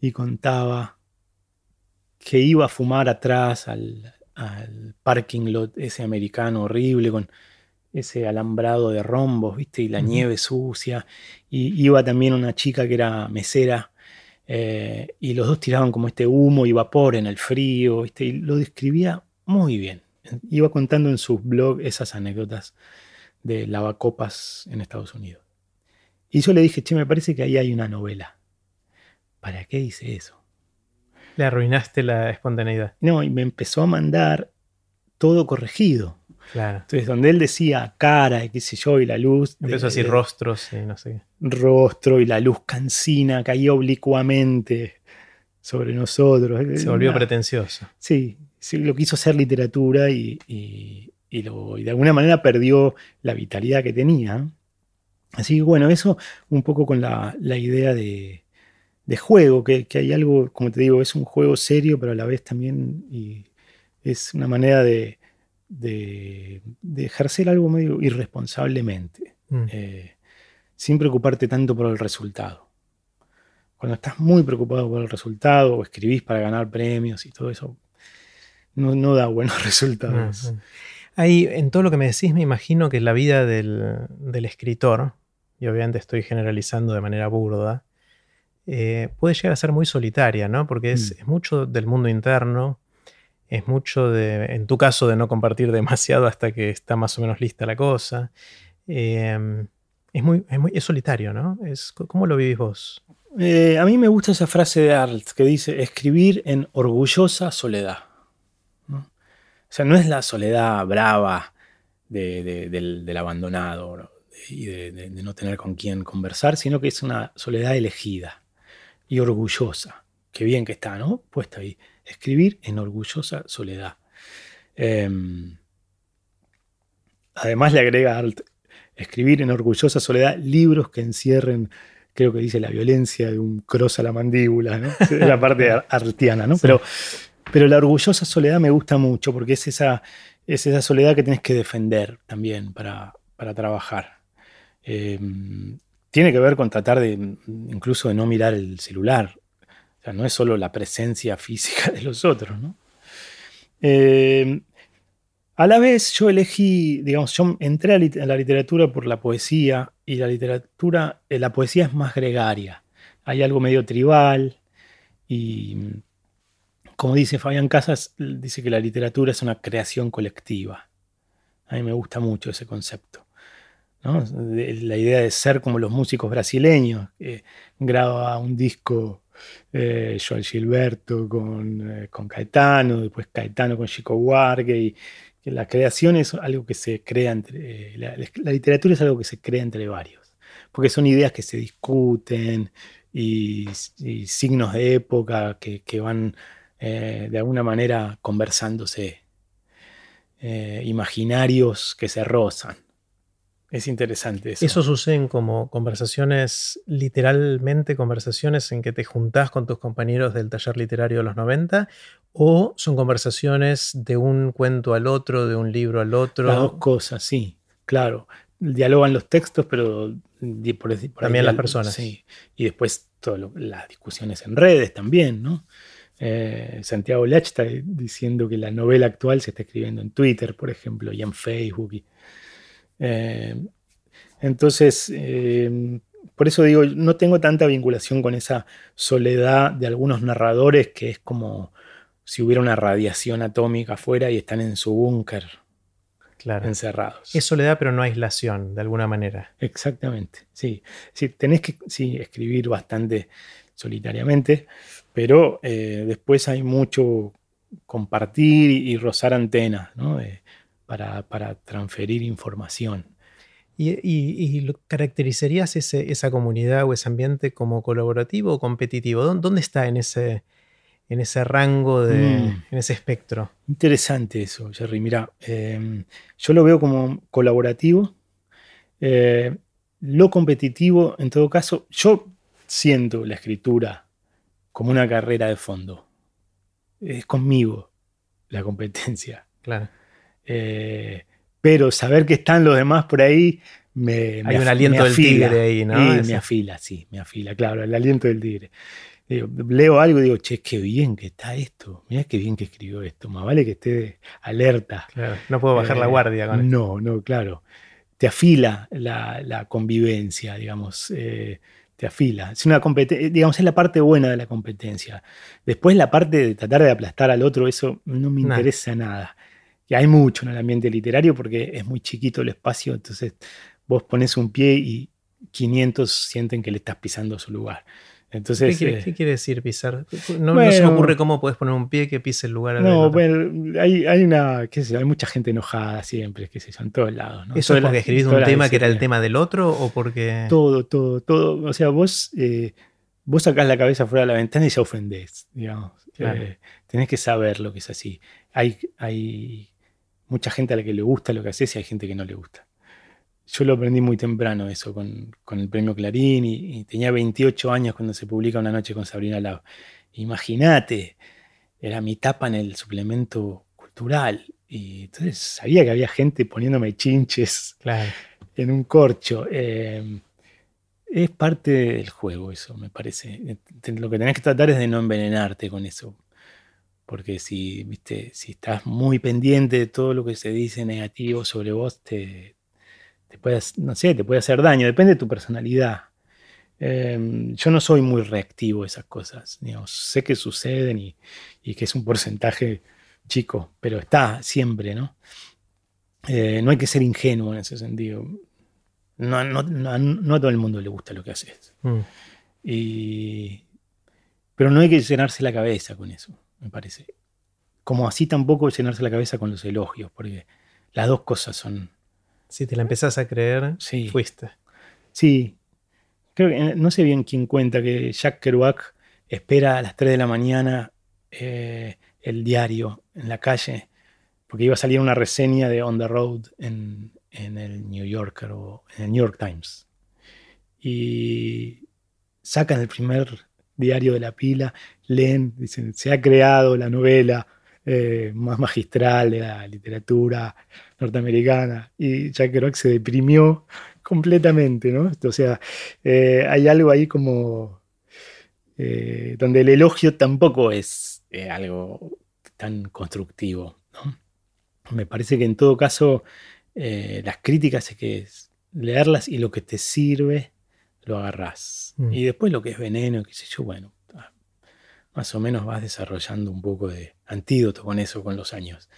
y contaba que iba a fumar atrás al, parking lot ese americano horrible con ese alambrado de rombos, ¿viste? Y la nieve sucia. Y iba también una chica que era mesera eh, y los dos tiraban como este humo y vapor en el frío, ¿viste? Y lo describía muy bien iba contando en su blog esas anécdotas de lavacopas en Estados Unidos. Y yo le dije, che, me parece que ahí hay una novela. ¿Para qué dice eso? Le arruinaste la espontaneidad. No, y me empezó a mandar todo corregido. Claro. Entonces, donde él decía cara y qué sé yo, y la luz. Empezó a decir rostros y no sé. Rostro y la luz cansina caía oblicuamente sobre nosotros. Se volvió pretencioso. Sí, lo quiso hacer literatura y, de alguna manera perdió la vitalidad que tenía. Así que bueno, eso un poco con la, idea de, juego, que, hay algo, como te digo, es un juego serio, pero a la vez también es una manera de, ejercer algo medio irresponsablemente, mm. eh, sin preocuparte tanto por el resultado. Cuando estás muy preocupado por el resultado o escribís para ganar premios y todo eso, no, da buenos resultados. Ahí, en todo lo que me decís, me imagino que la vida del, escritor y obviamente estoy generalizando de manera burda, eh, puede llegar a ser muy solitaria, ¿no? Porque es, mm. mucho del mundo interno, es mucho de, en tu caso, de no compartir demasiado hasta que está más o menos lista la cosa. Em, es, muy, es, solitario, ¿no? Es, ¿Cómo lo vivís vos? Eh, a mí me gusta esa frase de Arlt que dice escribir en orgullosa soledad. O sea, no es la soledad brava del, abandonado y de, no tener con quién conversar, sino que es una soledad elegida y orgullosa. Qué bien que está, ¿no? Puesta ahí. Escribir en orgullosa soledad. Em, además le agrega Alt, escribir en orgullosa soledad libros que encierren, creo que dice, la violencia de un cross a la mandíbula, ¿no? la parte artiana, ¿no? Pero, pero la orgullosa soledad me gusta mucho porque es esa, es esa soledad que tienes que defender también para, trabajar. Em, tiene que ver con tratar de incluso de no mirar el celular. O sea, no es solo la presencia física de los otros, ¿no? Em, a la vez yo elegí, digamos, yo entré a la literatura por la poesía y la literatura, eh, la poesía es más gregaria. Hay algo medio tribal y como dice Fabián Casas, dice que la literatura es una creación colectiva. A mí me gusta mucho ese concepto. la idea de ser como los músicos brasileños, que graba un disco eh, Gilberto con, eh, con, Caetano, después Caetano con Chico Huarque, y que la creación es algo que se crea entre. Eh, la, literatura es algo que se crea entre varios, porque son ideas que se discuten y, signos de época que, van eh, de alguna manera conversándose, imaginarios que se rozan. Es interesante eso. ¿Eso sucede como conversaciones, literalmente conversaciones en que te juntás con tus compañeros del taller literario de los 90? ¿O son conversaciones de un cuento al otro, de un libro al otro? Las dos cosas, sí, claro. Dialogan los textos, pero por, también las personas. Sí. Y después todas las discusiones en redes también, ¿no? Eh, Santiago Lach está diciendo que la novela actual se está escribiendo en Twitter, por ejemplo, y en Facebook. Eh, entonces, eh, por eso digo, no tengo tanta vinculación con esa soledad de algunos narradores que es como si hubiera una radiación atómica afuera y están en su búnker. Encerrados. Es soledad, pero no aislación, de alguna manera. Exactamente, sí. sí tenés que sí, escribir bastante solitariamente, pero eh, después hay mucho compartir y, rozar antenas eh, para, transferir información. ¿Y, caracterizarías esa comunidad o ese ambiente como colaborativo o competitivo? ¿Dónde está en ese, en ese rango, de, mm. en ese espectro? Interesante eso, Jerry. Mira, em, yo lo veo como colaborativo. Eh, lo competitivo, en todo caso, yo siento la escritura como una carrera de fondo. Es conmigo la competencia. Claro. Eh, pero saber que están los demás por ahí me, Hay un aliento del tigre ahí, ¿no? me afila, sí, me afila, claro, el aliento del tigre. leo algo y digo, che, qué bien que está esto. Mira qué bien que escribió esto. Más vale que esté alerta. no puedo bajar la eh, guardia con No, no, claro. Te afila la, convivencia, digamos. Eh, te afila. Es una competencia, digamos, es la parte buena de la competencia. Después la parte de tratar de aplastar al otro, eso no me interesa nada. Y hay mucho en el ambiente literario porque es muy chiquito el espacio, entonces vos pones un pie y 500 sienten que le estás pisando su lugar. Entonces, ¿Qué, quiere, eh, decir pisar? No, se me ocurre cómo puedes poner un pie que pise el lugar. No, bueno, hay, hay, una, qué sé, hay mucha gente enojada siempre, qué sé yo, en todos lados. ¿no? ¿Eso es porque escribís un tema que era el tema del otro o porque...? Todo, todo, todo. O sea, vos, eh, vos sacás la cabeza fuera de la ventana y ya ofendés, digamos. Eh, tenés que saber lo que es así. Hay, hay mucha gente a la que le gusta lo que haces y hay gente que no le gusta yo lo aprendí muy temprano eso con, el premio Clarín y, tenía 28 años cuando se publica Una noche con Sabrina Lau. Imagínate, era mi tapa en el suplemento cultural y entonces sabía que había gente poniéndome chinches en un corcho. Eh, es parte del juego eso, me parece. Lo que tenés que tratar es de no envenenarte con eso. Porque si, viste, si estás muy pendiente de todo lo que se dice negativo sobre vos, te, te puede, no sé, te puede hacer daño, depende de tu personalidad. Em, yo no soy muy reactivo a esas cosas. sé que suceden y, que es un porcentaje chico, pero está siempre, ¿no? Eh, no hay que ser ingenuo en ese sentido. No, a todo el mundo le gusta lo que haces. Mm. pero no hay que llenarse la cabeza con eso, me parece. Como así tampoco llenarse la cabeza con los elogios, porque las dos cosas son... Si te la empezás a creer, sí. fuiste. Sí, no sé bien quién cuenta que Jack Kerouac espera a las 3 de la mañana eh, el diario en la calle, porque iba a salir una reseña de On the Road en, el New Yorker o en el New York Times. Y sacan el primer diario de la pila, leen, dicen, se ha creado la novela eh, más magistral de la literatura norteamericana. Y Jack Kerouac se deprimió completamente, ¿no? O sea, eh, hay algo ahí como eh, donde el elogio tampoco es algo tan constructivo, ¿no? Me parece que en todo caso las críticas es que es leerlas y lo que te sirve lo agarrás. Mm. Y después lo que es veneno, qué sé yo, bueno, ah, más o menos vas desarrollando un poco de antídoto con eso con los años.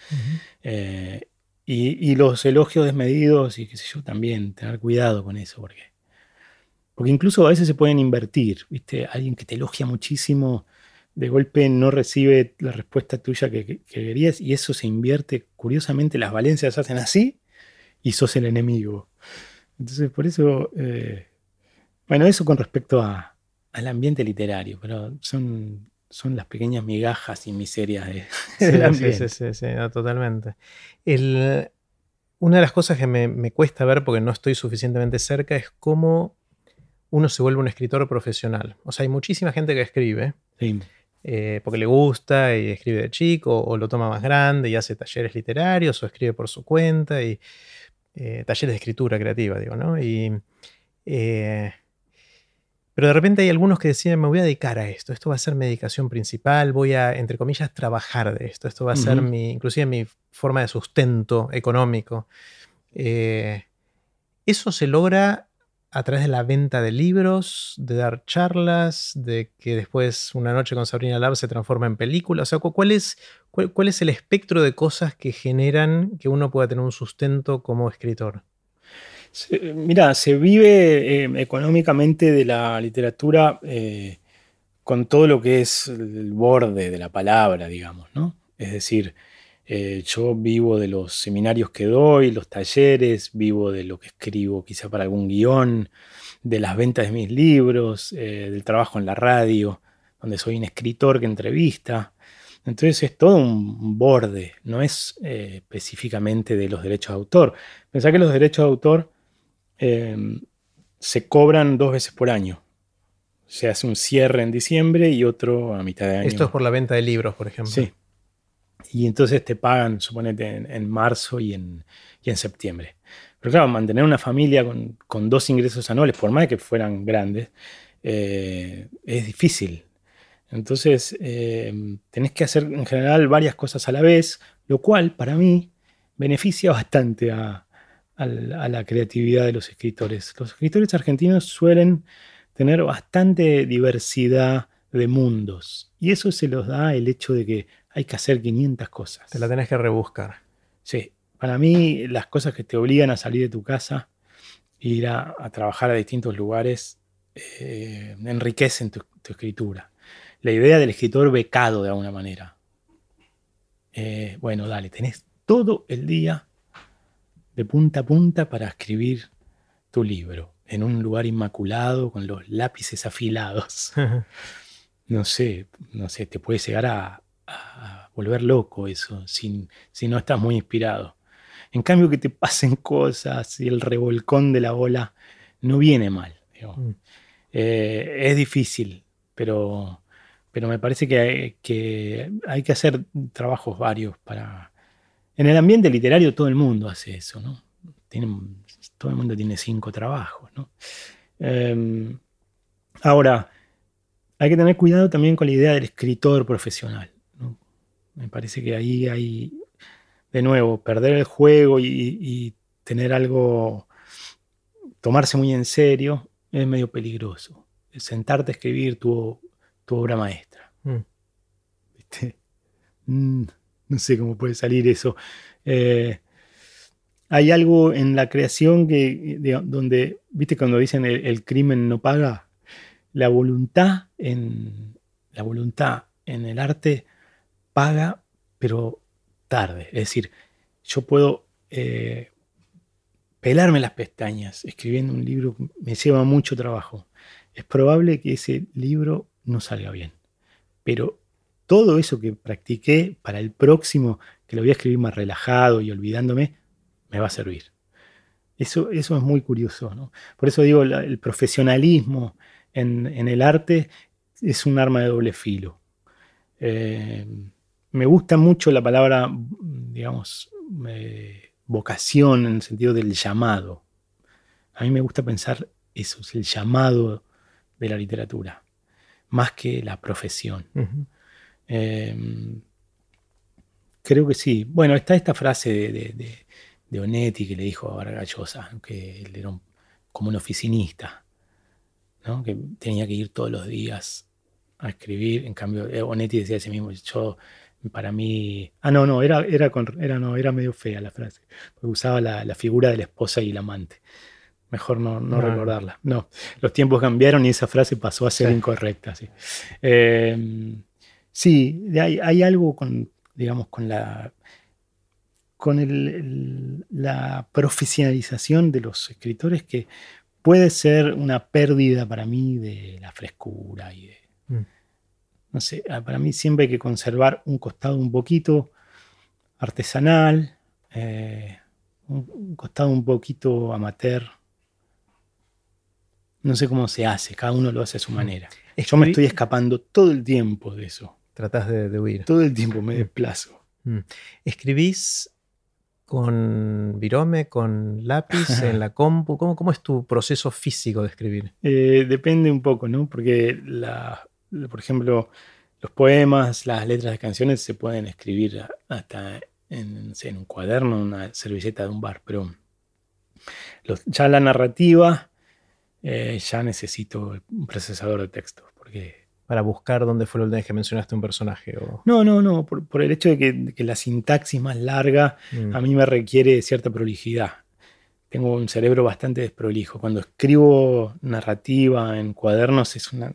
Y, los elogios desmedidos y qué sé yo, también tener cuidado con eso, porque, porque incluso a veces se pueden invertir, ¿viste? Alguien que te elogia muchísimo, de golpe no recibe la respuesta tuya que, querías y eso se invierte. Curiosamente, las valencias hacen así y sos el enemigo. Entonces, por eso, eh, bueno, eso con respecto a, al ambiente literario, pero son son las pequeñas migajas y miserias de, sí, sí, sí, sí, totalmente. una de las cosas que me, cuesta ver porque no estoy suficientemente cerca es cómo uno se vuelve un escritor profesional. O sea, hay muchísima gente que escribe eh, porque le gusta y escribe de chico o lo toma más grande y hace talleres literarios o escribe por su cuenta y eh, talleres de escritura creativa, digo, ¿no? Y eh, pero de repente hay algunos que deciden, me voy a dedicar a esto, esto va a ser mi dedicación principal, voy a, entre comillas, trabajar de esto, esto va a ser mi, inclusive mi forma de sustento económico. Eh, eso se logra a través de la venta de libros, de dar charlas, de que después una noche con Sabrina Lab se transforma en película. O sea, ¿cuál es, cuál es el espectro de cosas que generan que uno pueda tener un sustento como escritor? Mira, se vive eh, económicamente de la literatura eh, con todo lo que es el borde de la palabra, digamos, ¿no? Es decir, eh, yo vivo de los seminarios que doy, los talleres, vivo de lo que escribo quizá para algún guion, de las ventas de mis libros, del trabajo en la radio, donde soy un escritor que entrevista. Entonces es todo un borde, no es específicamente de los derechos de autor. Pensá que los derechos de autor Em, se cobran dos veces por año. Se hace un cierre en diciembre y otro a mitad de año. Esto es por la venta de libros, por ejemplo. Sí. Y entonces te pagan, suponete, en, marzo y en, en, septiembre. Pero claro, mantener una familia con, dos ingresos anuales, por más que fueran grandes, eh, es difícil. Entonces, em, tenés que hacer en general varias cosas a la vez, lo cual para mí beneficia bastante a, a la creatividad de los escritores. Los escritores argentinos suelen tener bastante diversidad de mundos y eso se los da el hecho de que hay que hacer 500 cosas. Te la tenés que rebuscar. Sí, para mí las cosas que te obligan a salir de tu casa e ir a, trabajar a distintos lugares eh, enriquecen tu, escritura. La idea del escritor becado de alguna manera. Eh, bueno, dale, tenés todo el día de punta a punta para escribir tu libro, en un lugar inmaculado con los lápices afilados. no sé, no sé, te puede llegar a, volver loco eso, si, si no estás muy inspirado. En cambio, que te pasen cosas y el revolcón de la ola no viene mal. Mm. Eh, es difícil, pero, pero me parece que que hay que hacer trabajos varios para, en el ambiente literario todo el mundo hace eso, ¿no? todo el mundo tiene cinco trabajos, ¿no? Em, ahora, hay que tener cuidado también con la idea del escritor profesional. Me parece que ahí hay, de nuevo, perder el juego y, tener algo tomarse muy en serio es medio peligroso. El sentarte a escribir tu, tu obra maestra. Mm. ¿Viste? Mm, no sé cómo puede salir eso. Eh, hay algo en la creación que, de- donde, viste, cuando dicen el, crimen no paga, la voluntad en la voluntad en el arte paga, pero tarde. Es decir, yo puedo eh, pelarme las pestañas escribiendo un libro me lleva mucho trabajo. Es probable que ese libro no salga bien, pero todo eso que practiqué para el próximo, que lo voy a escribir más relajado y olvidándome, me va a servir. Eso, eso es muy curioso. ¿no? Por eso digo, el profesionalismo en, el arte es un arma de doble filo. Eh, me gusta mucho la palabra, digamos, eh, vocación en el sentido del llamado. A mí me gusta pensar eso, es el llamado de la literatura, más que la profesión. Eh, creo que sí. Bueno, está esta frase de, de, de- de Onetti que le dijo a Vargas Llosa, que él era un- como un oficinista, ¿no? que tenía que ir todos los días a escribir. En cambio, eh, Onetti decía a sí mismo, yo, para mí... Ah, no, no, era, era, con- era, no, era medio fea la frase, porque usaba la, la figura de la esposa y el amante. Mejor no, no No. recordarla. No, los tiempos cambiaron y esa frase pasó a ser Sí. incorrecta. Sí, Eh, sí hay, hay algo con, digamos, con la con el- el- la profesionalización de los escritores que puede ser una pérdida para mí de la frescura y de, Mm. no sé, ah, para mí siempre hay que conservar un costado un poquito artesanal, eh, un, un costado un poquito amateur. No sé cómo se hace, cada uno lo hace a su manera. Yo me estoy escapando todo el tiempo de eso, Tratás de, de huir. todo el tiempo me desplazo. Mm. ¿Escribís con virome, con lápiz, en la compu? ¿Cómo, cómo es tu proceso físico de escribir? Eh, depende un poco, ¿no? Porque, la, la- por ejemplo, los poemas, las letras de canciones se pueden escribir hasta en, no sé, en un cuaderno, en una servilleta de un bar, pero los- ya la narrativa eh, ya necesito un procesador de texto, porque... Para buscar dónde fue la última vez que mencionaste un personaje. O... No, no, no, por, por el hecho de que, de que la sintaxis más larga Mm. a mí me requiere cierta prolijidad. Tengo un cerebro bastante desprolijo. Cuando escribo narrativa en cuadernos es una,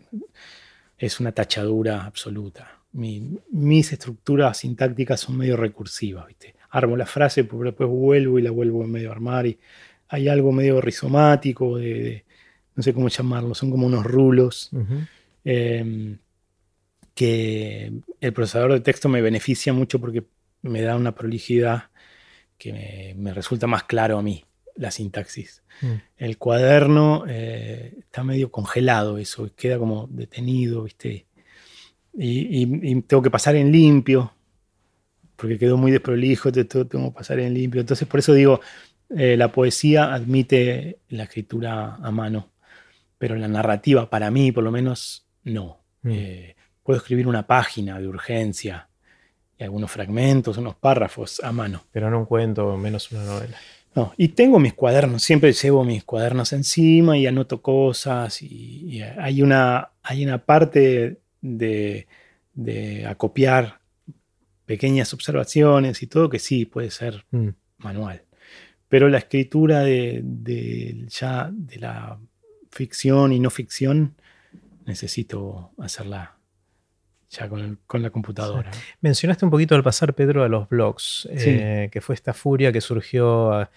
es una tachadura absoluta. Mi- mis estructuras sintácticas son medio recursivas, ¿viste? Armo la frase, pero después vuelvo y la vuelvo a medio armar. Y hay algo medio rizomático, de, de- no sé cómo llamarlo, son como unos rulos Ujú. Eh, que el procesador de texto me beneficia mucho porque me da una prolijidad que me, me resulta más claro a mí, la sintaxis. Mm. El cuaderno eh, está medio congelado eso, queda como detenido, ¿viste? Y, y- y tengo que pasar en limpio, porque quedó muy desprolijo, te- te- tengo que pasar en limpio. Entonces, por eso digo, eh, la poesía admite la escritura a mano, pero la narrativa, para mí, por lo menos, no. Mm. Eh, puedo escribir una página de urgencia y algunos fragmentos, unos párrafos a mano. Pero no un cuento, menos una novela. No, y tengo mis cuadernos, siempre llevo mis cuadernos encima y anoto cosas y, y hay, una, hay una parte de, de acopiar pequeñas observaciones y todo que sí puede ser Mm. manual. Pero la escritura de, de ya de la ficción y no ficción necesito hacerla ya con, el- con la computadora. Mencionaste un poquito al pasar, Pedro, a los blogs, Sí. eh, que fue esta furia que surgió,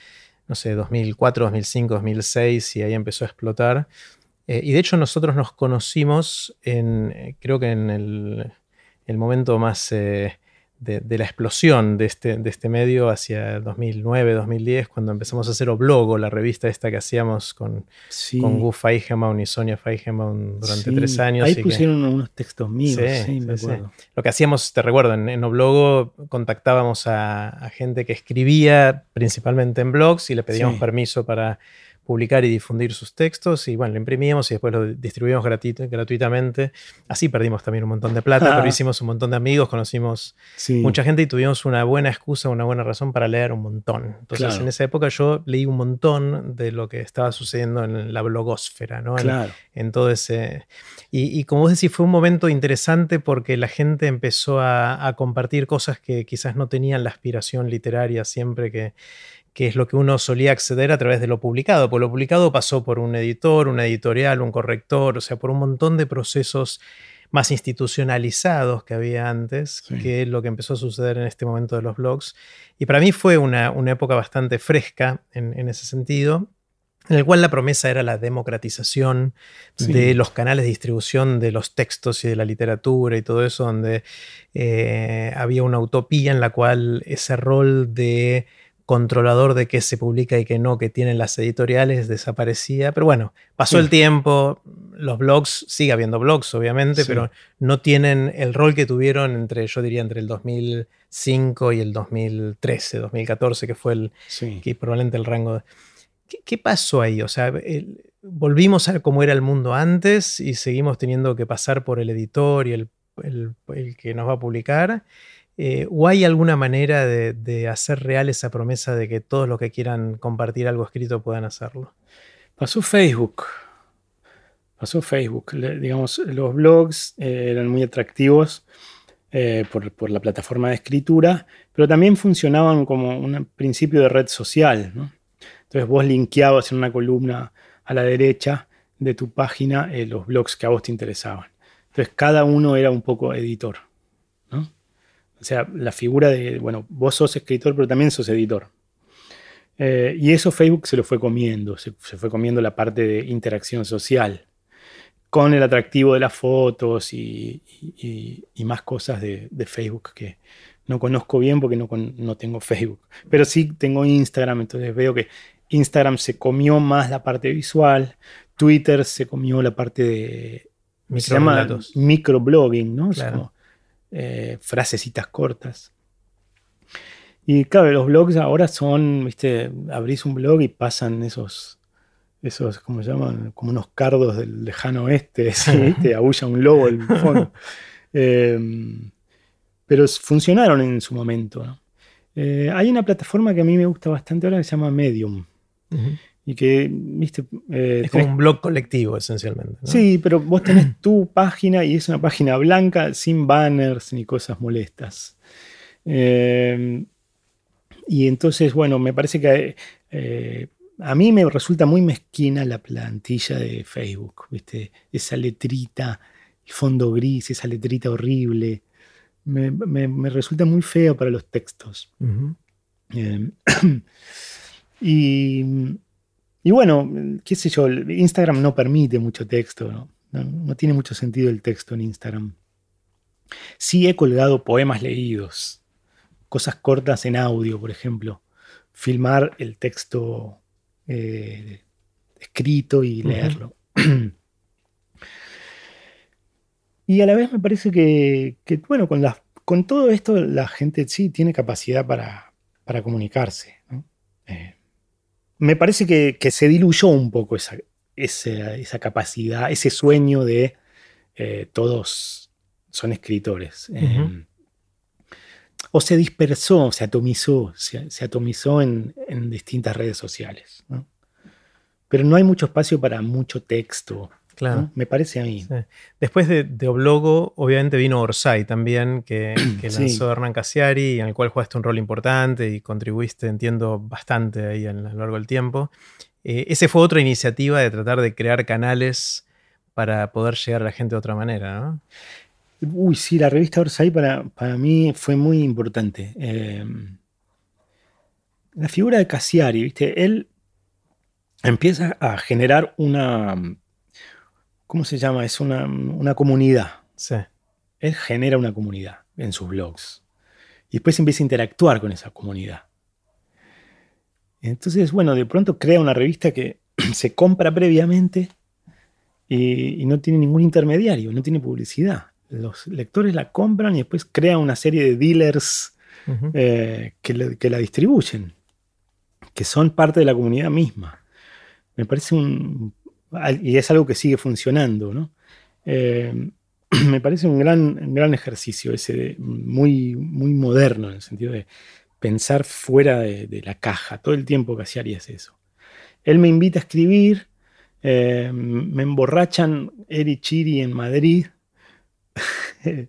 no sé, 2004, 2005, 2006 y ahí empezó a explotar. Eh, y de hecho nosotros nos conocimos en, eh, creo que en el, el momento más eh, de, de la explosión de este, de este medio hacia 2009, 2010, cuando empezamos a hacer Oblogo, la revista esta que hacíamos con, Sí. con Gu Feigenbaum y Sonia Feigenbaum durante Sí, tres años. Ahí que- pusieron unos textos míos, Sí, sí, me acuerdo. lo que hacíamos, te recuerdo, en, en Oblogo contactábamos a, a gente que escribía principalmente en blogs y le pedíamos permiso para publicar y difundir sus textos y bueno, lo imprimimos y después lo distribuimos gratuitamente. Así perdimos también un montón de plata, pero hicimos un montón de amigos, conocimos mucha gente y tuvimos una buena excusa, una buena razón para leer un montón. Entonces en esa época yo leí un montón de lo que estaba sucediendo en la blogosfera, ¿no? En, todo ese... Y, como vos decís, fue un momento interesante porque la gente empezó a, a compartir cosas que quizás no tenían la aspiración literaria siempre que que es lo que uno solía acceder a través de lo publicado, porque lo publicado pasó por un editor, una editorial, un corrector, o sea, por un montón de procesos más institucionalizados que había antes, que es lo que empezó a suceder en este momento de los blogs. Y para mí fue una, época bastante fresca en, ese sentido, en el cual la promesa era la democratización de los canales de distribución de los textos y de la literatura y todo eso, donde eh, había una utopía en la cual ese rol de controlador de qué se publica y qué no que tienen las editoriales desaparecía. Pero bueno, pasó el tiempo, los blogs, sigue habiendo blogs obviamente, pero no tienen el rol que tuvieron entre, yo diría, entre el 2005 y el 2013, 2014, que fue el, que probablemente el rango. ¿Qué, pasó ahí? O sea, volvimos a cómo era el mundo antes y seguimos teniendo que pasar por el editor y el, el que nos va a publicar. Eh, ¿O hay alguna manera de, hacer real esa promesa de que todos los que quieran compartir algo escrito puedan hacerlo? Pasó Facebook. Pasó Facebook. digamos, los blogs eh, eran muy atractivos eh, por, la plataforma de escritura, pero también funcionaban como un principio de red social. Entonces vos linkeabas en una columna a la derecha de tu página los blogs que a vos te interesaban. Entonces cada uno era un poco editor. O sea, la figura de, bueno, vos sos escritor, pero también sos editor. Eh, y eso Facebook se lo fue comiendo, se, fue comiendo la parte de interacción social, con el atractivo de las fotos y, más cosas de, Facebook que no conozco bien porque no, no tengo Facebook. Pero sí tengo Instagram, entonces veo que Instagram se comió más la parte visual, Twitter se comió la parte de... Se llama microblogging, ¿no? Claro eh, frasecitas cortas. Y claro, los blogs ahora son, viste, abrís un blog y pasan esos, esos, ¿cómo se llaman? Como unos cardos del lejano oeste, te aúlla un lobo el fondo. Em, pero funcionaron en su momento. Eh, hay una plataforma que a mí me gusta bastante ahora que se llama Medium. Y que, viste. Eh, es como un blog colectivo, esencialmente. Sí, pero vos tenés tu página y es una página blanca, sin banners ni cosas molestas. Eh, y entonces, bueno, me parece que eh, a mí me resulta muy mezquina la plantilla de Facebook, ¿viste? Esa letrita, fondo gris, esa letrita horrible. Me, resulta muy feo para los textos. y y bueno, qué sé yo, Instagram no permite mucho texto, ¿no? No, tiene mucho sentido el texto en Instagram. Sí he colgado poemas leídos, cosas cortas en audio, por ejemplo. Filmar el texto eh, escrito y leerlo. y a la vez me parece que, bueno, con, con, todo esto la gente sí tiene capacidad para, comunicarse. ¿no? Eh, me parece que, se diluyó un poco esa, esa, capacidad, ese sueño de eh, todos son escritores. Em, o se dispersó, se atomizó, se, atomizó en, distintas redes sociales. Pero no hay mucho espacio para mucho texto, Claro. Me parece a mí. Después de, de, Oblogo, obviamente vino Orsay también, que, lanzó Hernán Casiari, en el cual jugaste un rol importante y contribuiste, entiendo, bastante ahí a lo largo del tiempo. Eh, ese fue otra iniciativa de tratar de crear canales para poder llegar a la gente de otra manera, ¿no? Uy, sí, la revista Orsay para, para mí fue muy importante. Eh, la figura de Casiari, ¿viste? Él empieza a generar una ¿cómo se llama? Es una, comunidad. Sí. Él genera una comunidad en sus blogs. Y después empieza a interactuar con esa comunidad. Entonces, bueno, de pronto crea una revista que se compra previamente y, no tiene ningún intermediario, no tiene publicidad. Los lectores la compran y después crea una serie de dealers eh, que, que, la distribuyen, que son parte de la comunidad misma. me parece un... Y es algo que sigue funcionando, ¿no? Eh, me parece un gran, gran ejercicio ese, muy, muy moderno en el sentido de pensar fuera de, la caja. Todo el tiempo que hacía es eso. Él me invita a escribir, eh, me emborrachan Eri Chiri en Madrid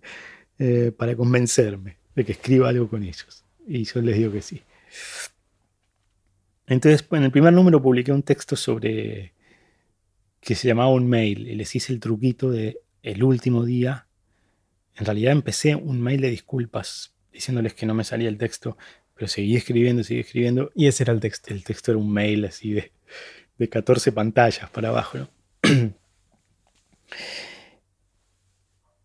eh, para convencerme de que escriba algo con ellos. Y yo les digo que sí. Entonces, en el primer número publiqué un texto sobre que se llamaba un mail y les hice el truquito de el último día. En realidad empecé un mail de disculpas diciéndoles que no me salía el texto, pero seguí escribiendo, seguí escribiendo. Y ese era el texto. El texto era un mail así de, de 14 pantallas para abajo.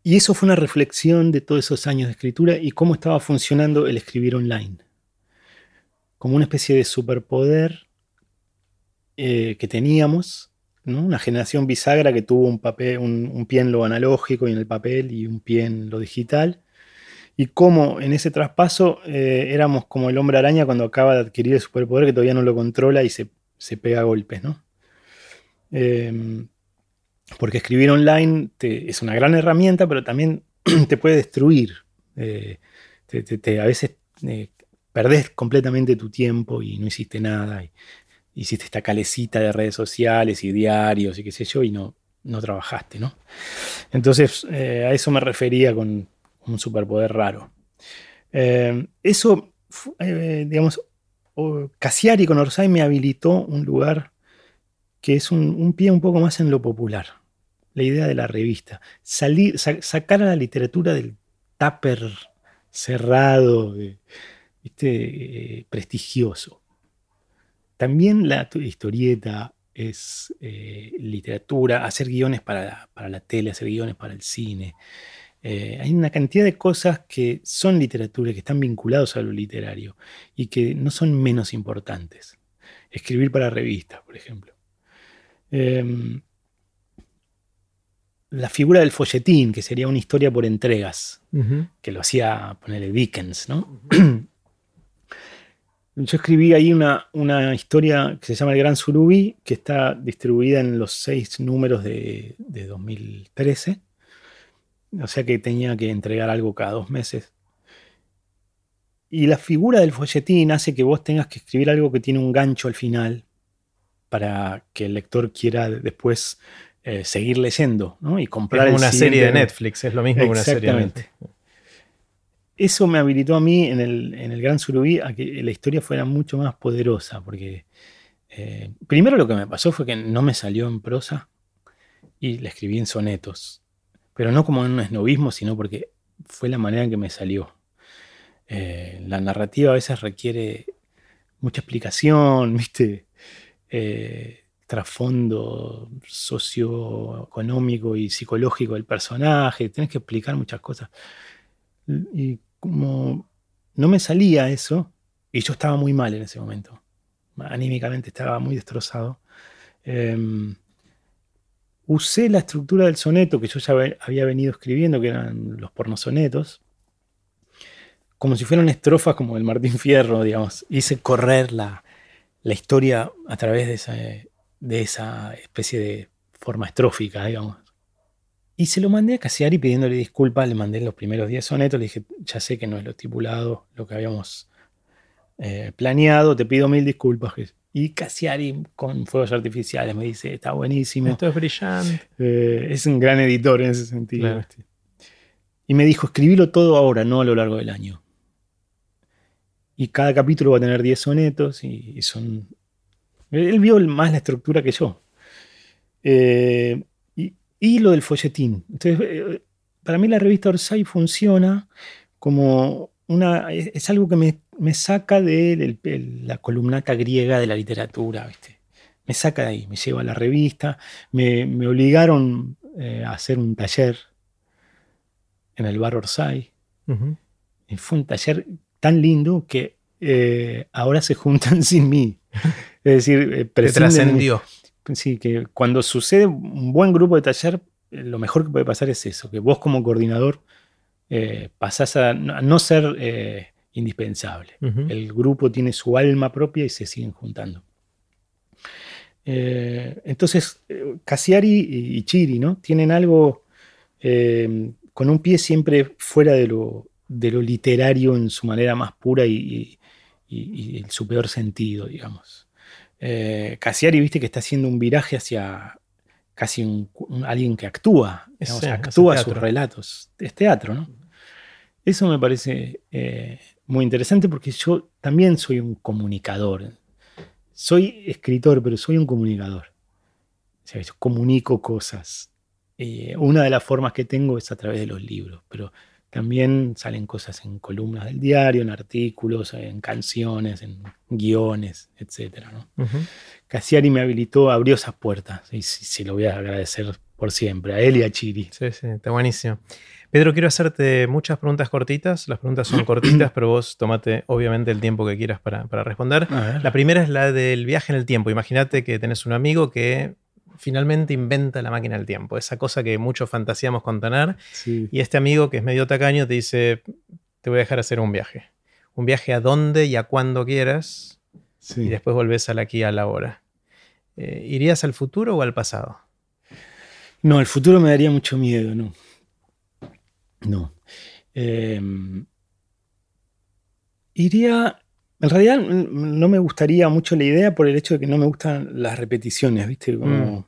y eso fue una reflexión de todos esos años de escritura y cómo estaba funcionando el escribir online como una especie de superpoder eh, que teníamos, una generación bisagra que tuvo un, papel, un, pie en lo analógico y en el papel y un pie en lo digital, y cómo en ese traspaso eh, éramos como el hombre araña cuando acaba de adquirir el superpoder que todavía no lo controla y se, pega a golpes. ¿no? Em, porque escribir online es una gran herramienta, pero también te puede destruir. Eh, a veces perdés completamente tu tiempo y no hiciste nada. Hiciste esta calecita de redes sociales y diarios y qué sé yo, y no, no trabajaste, ¿no? Entonces, eh, a eso me refería con un superpoder raro. Eh, eso, eh, digamos, Cassiari con Orsay me habilitó un lugar que es un, pie un poco más en lo popular. La idea de la revista. Salir, sacar a la literatura del tupper cerrado, eh, prestigioso. También la historieta es eh, literatura, hacer guiones para la, tele, hacer guiones para el cine. Eh, hay una cantidad de cosas que son literatura, que están vinculados a lo literario y que no son menos importantes. Escribir para revistas, por ejemplo. Em, la figura del folletín, que sería una historia por entregas, que lo hacía ponerle Dickens, ¿no? Yo escribí ahí una, una, historia que se llama El Gran Surubí, que está distribuida en los seis números de, 2013. O sea que tenía que entregar algo cada dos meses. Y la figura del folletín hace que vos tengas que escribir algo que tiene un gancho al final para que el lector quiera después eh, seguir leyendo y comprar. una serie de Netflix, es lo mismo que una serie de Netflix eso me habilitó a mí en el, Gran Surubí a que la historia fuera mucho más poderosa, porque eh, primero lo que me pasó fue que no me salió en prosa y la escribí en sonetos, pero no como en un esnovismo, sino porque fue la manera en que me salió. Eh, la narrativa a veces requiere mucha explicación, ¿viste? Eh, trasfondo socioeconómico y psicológico del personaje, tienes que explicar muchas cosas. Y como no me salía eso, y yo estaba muy mal en ese momento, anímicamente estaba muy destrozado, em, usé la estructura del soneto que yo ya había venido escribiendo, que eran los pornosonetos, como si fueran estrofas como el Martín Fierro, digamos. Hice correr la, historia a través de esa, de esa especie de forma estrófica, digamos. Y se lo mandé a Cassiari pidiéndole disculpas, le mandé los primeros 10 sonetos, le dije, ya sé que no es lo estipulado, lo que habíamos eh, planeado, te pido mil disculpas. Y Cassiari con fuegos artificiales me dice, está buenísimo. Esto es brillante. Eh, es un gran editor en ese sentido. Y me dijo, escribilo todo ahora, no a lo largo del año. Y cada capítulo va a tener 10 sonetos y, son... Él vio más la estructura que yo. Eh, y lo del folletín. Entonces, eh, para mí la revista Orsay funciona como una. Es, algo que me, saca de, la columnata griega de la literatura, ¿viste? Me saca de ahí, me lleva a la revista. Me, obligaron eh, a hacer un taller en el bar Orsay. Y fue un taller tan lindo que eh, ahora se juntan sin mí. Es decir, trascendió. Sí, que cuando sucede un buen grupo de taller, eh, lo mejor que puede pasar es eso, que vos como coordinador eh, pasás a no ser eh, indispensable. El grupo tiene su alma propia y se siguen juntando. Eh, entonces, Cassiari y Chiri, ¿no? Tienen algo con un pie siempre fuera de lo, de lo literario en su manera más pura y, en su peor sentido, digamos. Eh, Cassiari, viste que está haciendo un viraje hacia casi un, alguien que actúa, actúa sus relatos. Es teatro, ¿no? Eso me parece eh, muy interesante porque yo también soy un comunicador. Soy escritor, pero soy un comunicador. O sea, yo comunico cosas. Eh, una de las formas que tengo es a través de los libros, pero también salen cosas en columnas del diario, en artículos, en canciones, en guiones, etc. ¿no? Cassiari me habilitó, abrió esas puertas y se lo voy a agradecer por siempre, a él y a Chiri. Sí, sí, está buenísimo. Pedro, quiero hacerte muchas preguntas cortitas. Las preguntas son cortitas, pero vos tomate obviamente el tiempo que quieras para, para responder. La primera es la del viaje en el tiempo. Imagínate que tenés un amigo que finalmente inventa la máquina del tiempo, esa cosa que muchos fantaseamos con tener. Y este amigo que es medio tacaño te dice, te voy a dejar hacer un viaje. Un viaje a dónde y a cuándo quieras. Y después volvés al aquí a la hora. Eh, ¿Irías al futuro o al pasado? No, el futuro me daría mucho miedo, no. No. Em, iría en realidad no me gustaría mucho la idea por el hecho de que no me gustan las repeticiones, ¿viste? Mm.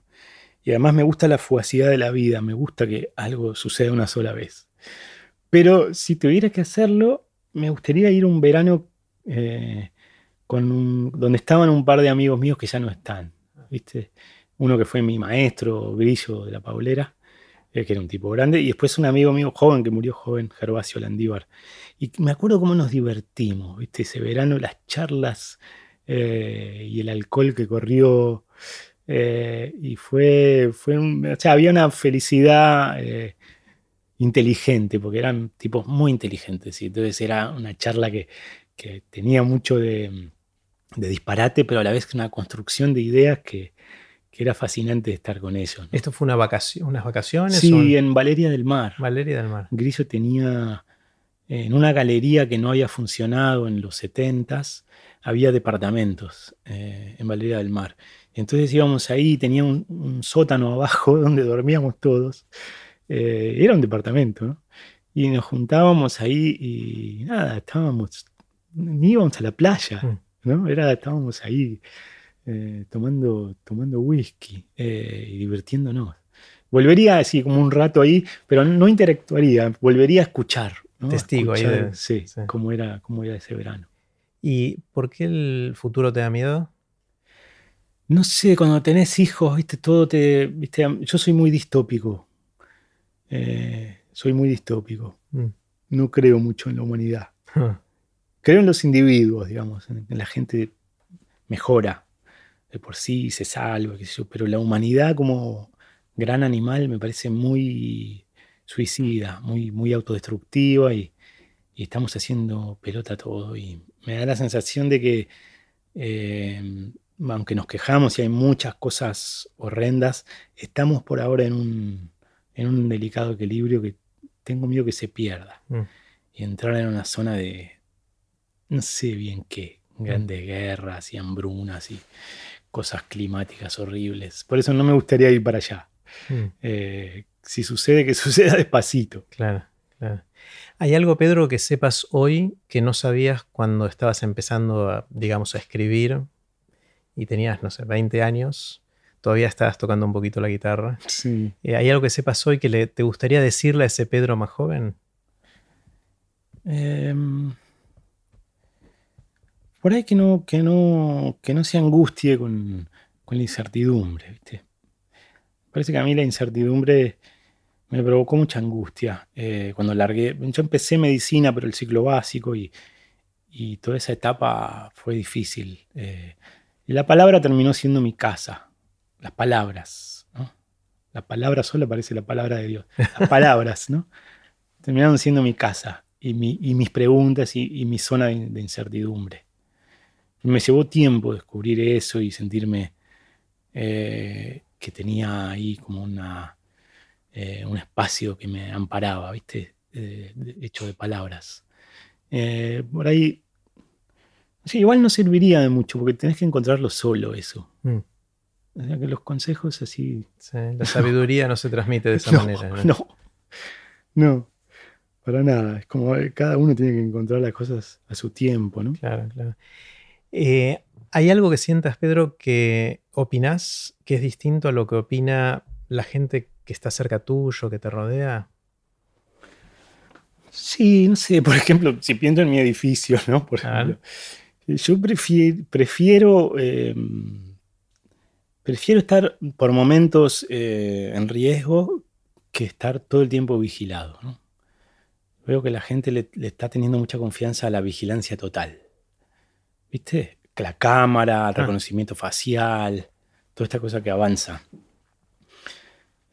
Y además me gusta la fugacidad de la vida, me gusta que algo suceda una sola vez. Pero si tuviera que hacerlo, me gustaría ir un verano eh, con donde estaban un par de amigos míos que ya no están, ¿viste? Uno que fue mi maestro, Grillo de la Paulera, eh, que era un tipo grande, y después un amigo mío joven que murió joven, Gervasio Landívar. Y me acuerdo cómo nos divertimos, ¿viste? Ese verano, las charlas eh, y el alcohol que corrió. Eh, y fue, fue o sea, había una felicidad inteligente, porque eran tipos muy inteligentes. Y entonces era una charla que, tenía mucho de, de disparate, pero a la vez una construcción de ideas que, era fascinante estar con ellos. ¿Esto fue una vacación, unas vacaciones? Sí, en Valeria del Mar. Valeria del Mar. Grillo tenía, en una galería que no había funcionado en los 70s, había departamentos eh, en Valeria del Mar. Entonces íbamos ahí, tenía un, sótano abajo donde dormíamos todos. Eh, era un departamento, ¿no? Y nos juntábamos ahí y nada, estábamos, ni íbamos a la playa, mm. ¿no? Era, estábamos ahí eh, tomando, tomando whisky eh, y divirtiéndonos. Volvería así como un rato ahí, pero no interactuaría, volvería a escuchar. Testigo ahí de, sí, Cómo, era, cómo era ese verano. ¿Y por qué el futuro te da miedo? No sé, cuando tenés hijos, viste, todo te. Viste, yo soy muy distópico. Eh, soy muy distópico. Mm. No creo mucho en la humanidad. Creo en los individuos, digamos, en la gente mejora de por sí se salva, qué sé yo, pero la humanidad como gran animal me parece muy suicida, muy, muy autodestructiva y, estamos haciendo pelota todo y me da la sensación de que eh, aunque nos quejamos y hay muchas cosas horrendas, estamos por ahora en un, en un delicado equilibrio que tengo miedo que se pierda mm. y entrar en una zona de no sé bien qué, mm. grandes guerras y hambrunas y cosas climáticas horribles. Por eso no me gustaría ir para allá. Hmm. Eh, si sucede, que suceda despacito. Claro, claro. ¿Hay algo, Pedro, que sepas hoy que no sabías cuando estabas empezando, a, digamos, a escribir y tenías, no sé, 20 años? Todavía estabas tocando un poquito la guitarra. Sí. Eh, ¿Hay algo que sepas hoy que le, te gustaría decirle a ese Pedro más joven? Eh, por ahí que no, que no, que no se angustie con, la incertidumbre, ¿viste? Parece que a mí la incertidumbre me provocó mucha angustia eh, cuando largué. Yo empecé medicina, pero el ciclo básico y, toda esa etapa fue difícil. Eh, y la palabra terminó siendo mi casa. Las palabras, ¿no? La palabra sola parece la palabra de Dios. Las palabras, ¿no? Terminaron siendo mi casa y, mis preguntas y, mi zona de incertidumbre. Me llevó tiempo descubrir eso y sentirme eh, que tenía ahí como una, eh, un espacio que me amparaba, ¿viste? hecho de palabras. Eh, por ahí, sí, igual no serviría de mucho porque tenés que encontrarlo solo eso. Mm. O sea que los consejos así. la sabiduría no se transmite de esa manera. ¿no? no, no, para nada. Es como cada uno tiene que encontrar las cosas a su tiempo, ¿no? Claro, claro. Eh, ¿Hay algo que sientas, Pedro, que opinás que es distinto a lo que opina la gente que está cerca tuyo, que te rodea? Sí, no sé, por ejemplo, si pienso en mi edificio, ¿no? Por ejemplo, yo prefiero, em, prefiero, estar por momentos eh, en riesgo que estar todo el tiempo vigilado. ¿no? Veo que la gente le, está teniendo mucha confianza a la vigilancia total. ¿Viste? La cámara, el ah. reconocimiento facial, toda esta cosa que avanza.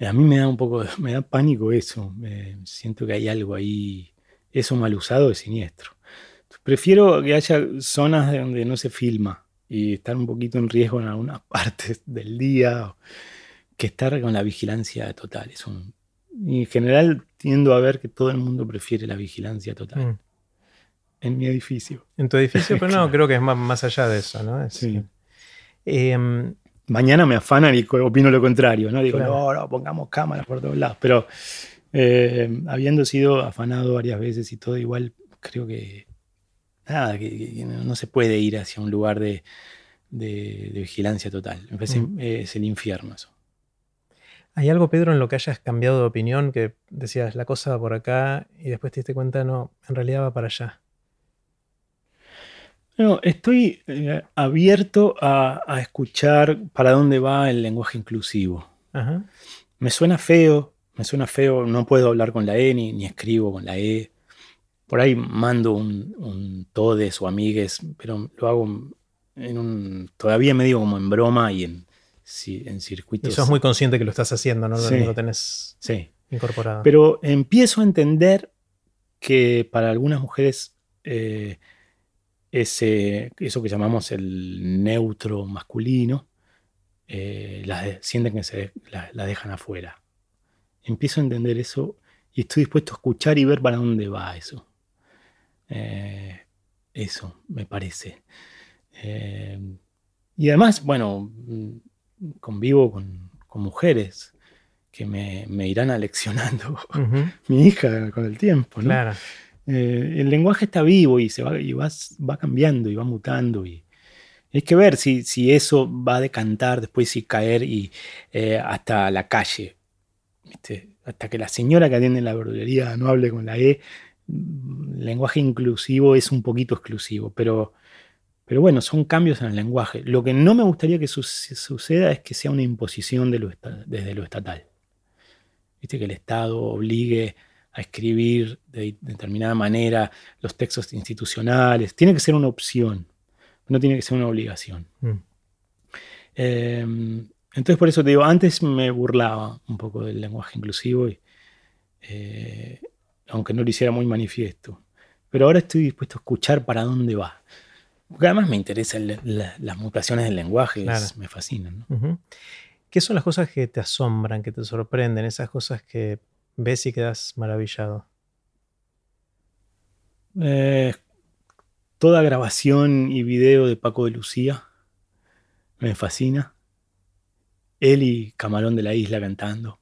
A mí me da un poco, me da pánico eso. siento que hay algo ahí, eso mal usado es siniestro. Prefiero que haya zonas donde no se filma y estar un poquito en riesgo en algunas partes del día que estar con la vigilancia total. Es en general tiendo a ver que todo el mundo prefiere la vigilancia total. Mm. En mi edificio. En tu edificio, pero no, creo que es más, más allá de eso, ¿no? sí. Em, Mañana me afanan y opino lo contrario, ¿no? Digo, no, no, pongamos cámaras por todos lados. Pero eh, habiendo sido afanado varias veces y todo, igual creo que nada, que, no se puede ir hacia un lugar de, vigilancia total. Me parece mm. es el infierno eso. ¿Hay algo, Pedro, en lo que hayas cambiado de opinión, que decías la cosa va por acá y después te diste cuenta, no, en realidad va para allá? No, estoy eh, abierto a, escuchar para dónde va el lenguaje inclusivo. Me suena feo, me suena feo, no puedo hablar con la E ni, ni escribo con la E por ahí mando un, todes o amigues, pero lo hago en un. Todavía medio como en broma y en, en circuitos. Y sos muy consciente que lo estás haciendo, ¿no? lo tenés incorporado. Pero empiezo a entender que para algunas mujeres eh, ese, eso que llamamos el neutro masculino, eh, las sienten que se la dejan afuera. Empiezo a entender eso y estoy dispuesto a escuchar y ver para dónde va eso. Eh, eso, me parece. Eh, y además, bueno, mm, convivo con, mujeres que me, irán aleccionando mi hija con el tiempo. ¿no? Eh, el lenguaje está vivo y, se va, y va, cambiando y va mutando. Y hay que ver si, si eso va a decantar después y caer y, hasta la calle. Hasta que la señora que atiende en la verdulería no hable con la E, lenguaje inclusivo es un poquito exclusivo, pero, pero bueno, son cambios en el lenguaje. Lo que no me gustaría que suceda es que sea una imposición desde lo estatal. Viste que el Estado obligue a escribir de determinada manera los textos institucionales. Tiene que ser una opción, no tiene que ser una obligación. Mm. Em, entonces, por eso te digo, antes me burlaba un poco del lenguaje inclusivo y, eh, aunque no lo hiciera muy manifiesto. Pero ahora estoy dispuesto a escuchar para dónde va. Porque además me interesan las mutaciones del lenguaje, me fascinan. ¿Qué son las cosas que te asombran, que te sorprenden, esas cosas que ves y quedas maravillado? Eh, toda grabación y video de Paco de Lucía me fascina. Él y Camarón de la Isla cantando.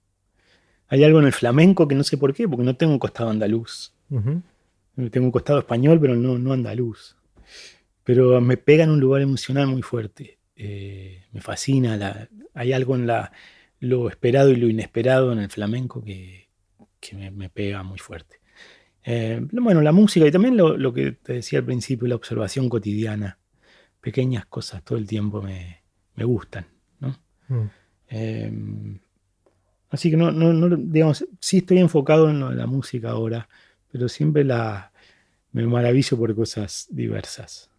Hay algo en el flamenco que no sé por qué, porque no tengo un costado andaluz. Tengo un costado español, pero no, no andaluz. Pero me pega en un lugar emocional muy fuerte. Eh, me fascina. hay algo en la, lo esperado y lo inesperado en el flamenco que, me, pega muy fuerte. Eh, bueno, la música y también lo, que te decía al principio, la observación cotidiana. Pequeñas cosas todo el tiempo me, gustan. ¿no? Mm. Eh, Así que no, no, digamos, sí estoy enfocado en la música ahora, pero siempre la, me maravillo por cosas diversas.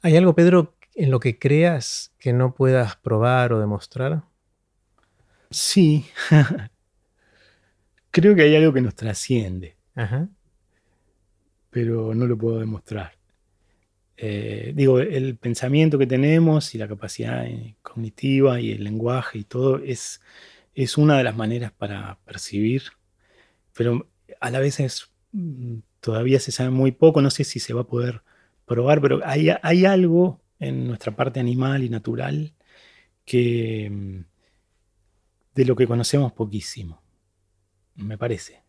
¿Hay algo, Pedro, en lo que creas que no puedas probar o demostrar? Sí. Creo que hay algo que nos trasciende. Pero no lo puedo demostrar. Eh, digo, el pensamiento que tenemos y la capacidad cognitiva y el lenguaje y todo es es una de las maneras para percibir, pero a la vez es, mm, todavía se sabe muy poco, no sé si se va a poder probar, pero hay, hay algo en nuestra parte animal y natural que mm, de lo que conocemos poquísimo, me parece.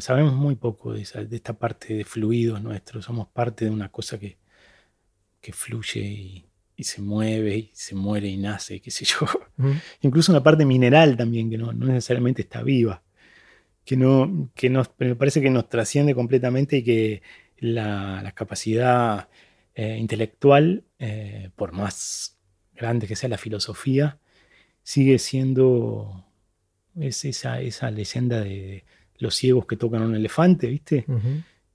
Sabemos muy poco de, esta parte de fluidos nuestros, somos parte de una cosa que, fluye y, se mueve y se muere y nace, qué sé yo. Incluso una parte mineral también, que no, necesariamente está viva, que, no, que nos, me parece que nos trasciende completamente y que la, capacidad eh, intelectual, eh, por más grande que sea la filosofía, sigue siendo es esa, esa leyenda de los ciegos que tocan a un elefante, ¿viste?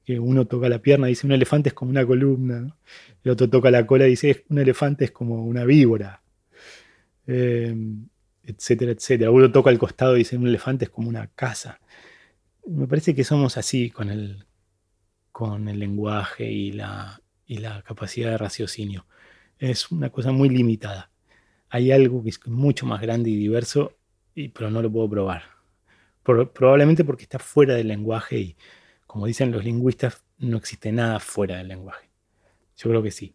Que uno toca la pierna y dice un elefante es como una columna, el otro toca la cola y dice un elefante es como una víbora, em, etcétera, etcétera. Uno toca el costado y dice un elefante es como una casa. Me parece que somos así con el, con el lenguaje y la, y la capacidad de raciocinio. Es una cosa muy limitada. Hay algo que es mucho más grande y diverso pero no lo puedo probar. probablemente porque está fuera del lenguaje y, como dicen los lingüistas, no existe nada fuera del lenguaje. Yo creo que sí.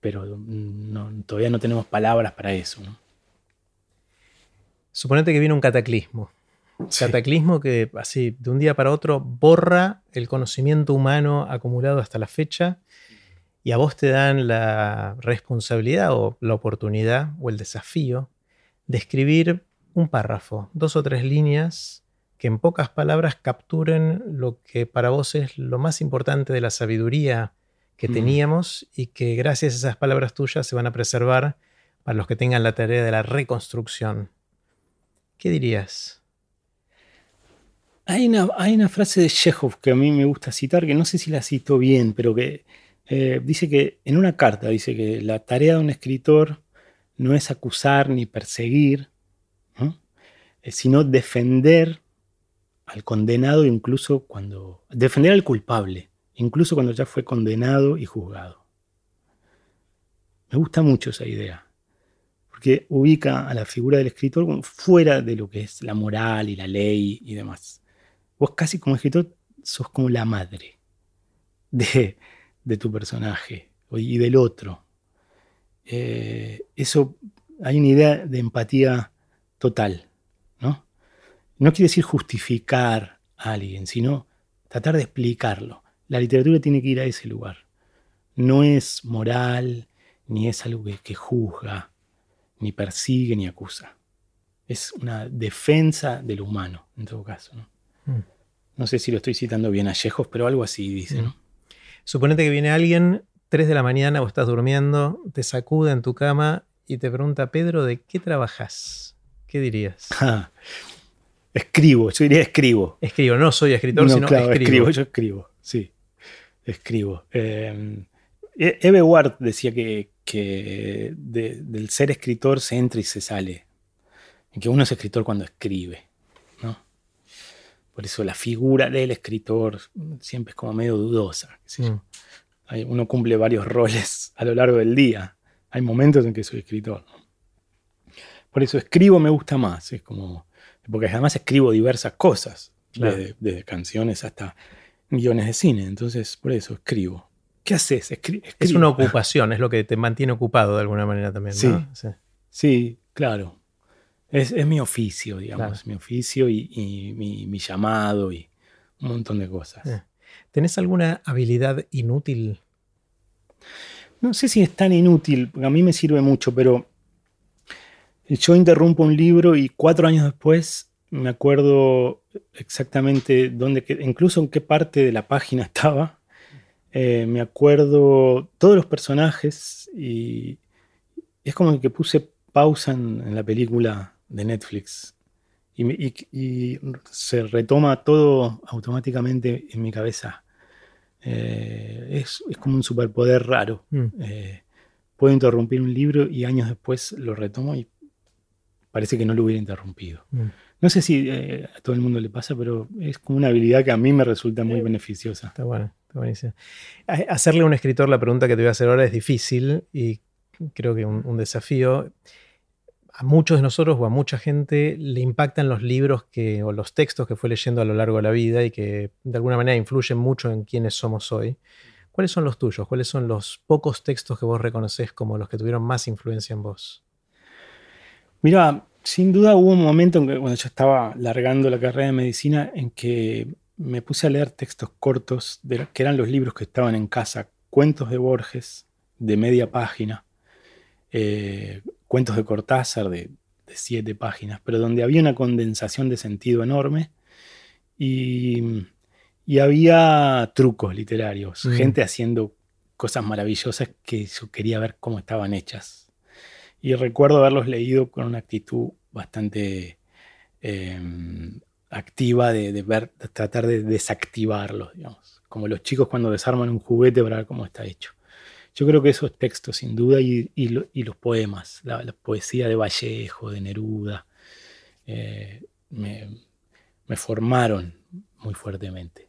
Pero todavía no tenemos palabras para eso. Suponete que viene un cataclismo. Cataclismo que así, de un día para otro, borra el conocimiento humano acumulado hasta la fecha y a vos te dan la responsabilidad o la oportunidad o el desafío de escribir un párrafo, dos o tres líneas que en pocas palabras capturen lo que para vos es lo más importante de la sabiduría que mm. teníamos y que gracias a esas palabras tuyas se van a preservar para los que tengan la tarea de la reconstrucción. ¿Qué dirías? Hay una, hay una frase de Chekhov que a mí me gusta citar, que no sé si la cito bien, pero que eh, dice que en una carta dice que la tarea de un escritor no es acusar ni perseguir, eh, sino defender al condenado incluso cuando... defender al culpable, incluso cuando ya fue condenado y juzgado. Me gusta mucho esa idea, porque ubica a la figura del escritor fuera de lo que es la moral y la ley y demás. Vos casi como escritor sos como la madre de, de tu personaje y del otro. Eh, eso hay una idea de empatía total, ¿no? No quiere decir justificar a alguien, sino tratar de explicarlo. La literatura tiene que ir a ese lugar. No es moral, ni es algo que, juzga, ni persigue, ni acusa. Es una defensa del humano, en todo caso. ¿no? Mm. sé si lo estoy citando bien a Yejos, pero algo así dice. ¿no? Mm. Suponete que viene alguien 3 de la mañana o estás durmiendo, te sacude en tu cama y te pregunta, Pedro, ¿de qué trabajas? ¿Qué dirías? escribo, yo diría escribo. Escribo, no soy escritor, sino escribo. Yo escribo, sí, escribo. Eh, Eve Ward decía que, del ser escritor se entra y se sale. En que uno es escritor cuando escribe. ¿no? Por eso la figura del escritor siempre es como medio dudosa. Mm uno cumple varios roles a lo largo del día. Hay momentos en que soy escritor. Por eso escribo me gusta más. Es como. Porque además escribo diversas cosas. Desde, canciones hasta guiones de cine. Entonces, por eso escribo. ¿Qué haces? Es una ocupación, es lo que te mantiene ocupado de alguna manera también. Sí, sí. claro. Es, mi oficio, digamos, mi oficio y, mi, llamado y un montón de cosas. ¿Tenés alguna habilidad inútil? No sé si es tan inútil, a mí me sirve mucho, pero yo interrumpo un libro y cuatro años después me acuerdo exactamente dónde, incluso en qué parte de la página estaba. Eh, me acuerdo todos los personajes y es como que puse pausa en la película de Netflix y, se retoma todo automáticamente en mi cabeza. Eh, es, como un superpoder raro. Mm. Eh, puedo interrumpir un libro y años después lo retomo y parece que no lo hubiera interrumpido. Mm. No sé si eh, a todo el mundo le pasa, pero es como una habilidad que a mí me resulta muy beneficiosa. Está bueno, está buenísimo. Hacerle a un escritor la pregunta que te voy a hacer ahora es difícil y creo que un, un desafío a muchos de nosotros o a mucha gente le impactan los libros que, o los textos que fue leyendo a lo largo de la vida y que de alguna manera influyen mucho en quiénes somos hoy. ¿Cuáles son los tuyos? ¿Cuáles son los pocos textos que vos reconoces como los que tuvieron más influencia en vos? Mira, sin duda hubo un momento en que cuando yo estaba largando la carrera de medicina en que me puse a leer textos cortos de, que eran los libros que estaban en casa, cuentos de Borges de media página, eh, cuentos de Cortázar de, siete páginas, pero donde había una condensación de sentido enorme y, había trucos literarios, mm. gente haciendo cosas maravillosas que yo quería ver cómo estaban hechas. Y recuerdo haberlos leído con una actitud bastante em, activa de, ver, tratar de desactivarlos, digamos. Como los chicos cuando desarman un juguete para ver cómo está hecho. Yo creo que esos textos, sin duda, y, los poemas, la, poesía de Vallejo, de Neruda, eh, me, formaron muy fuertemente.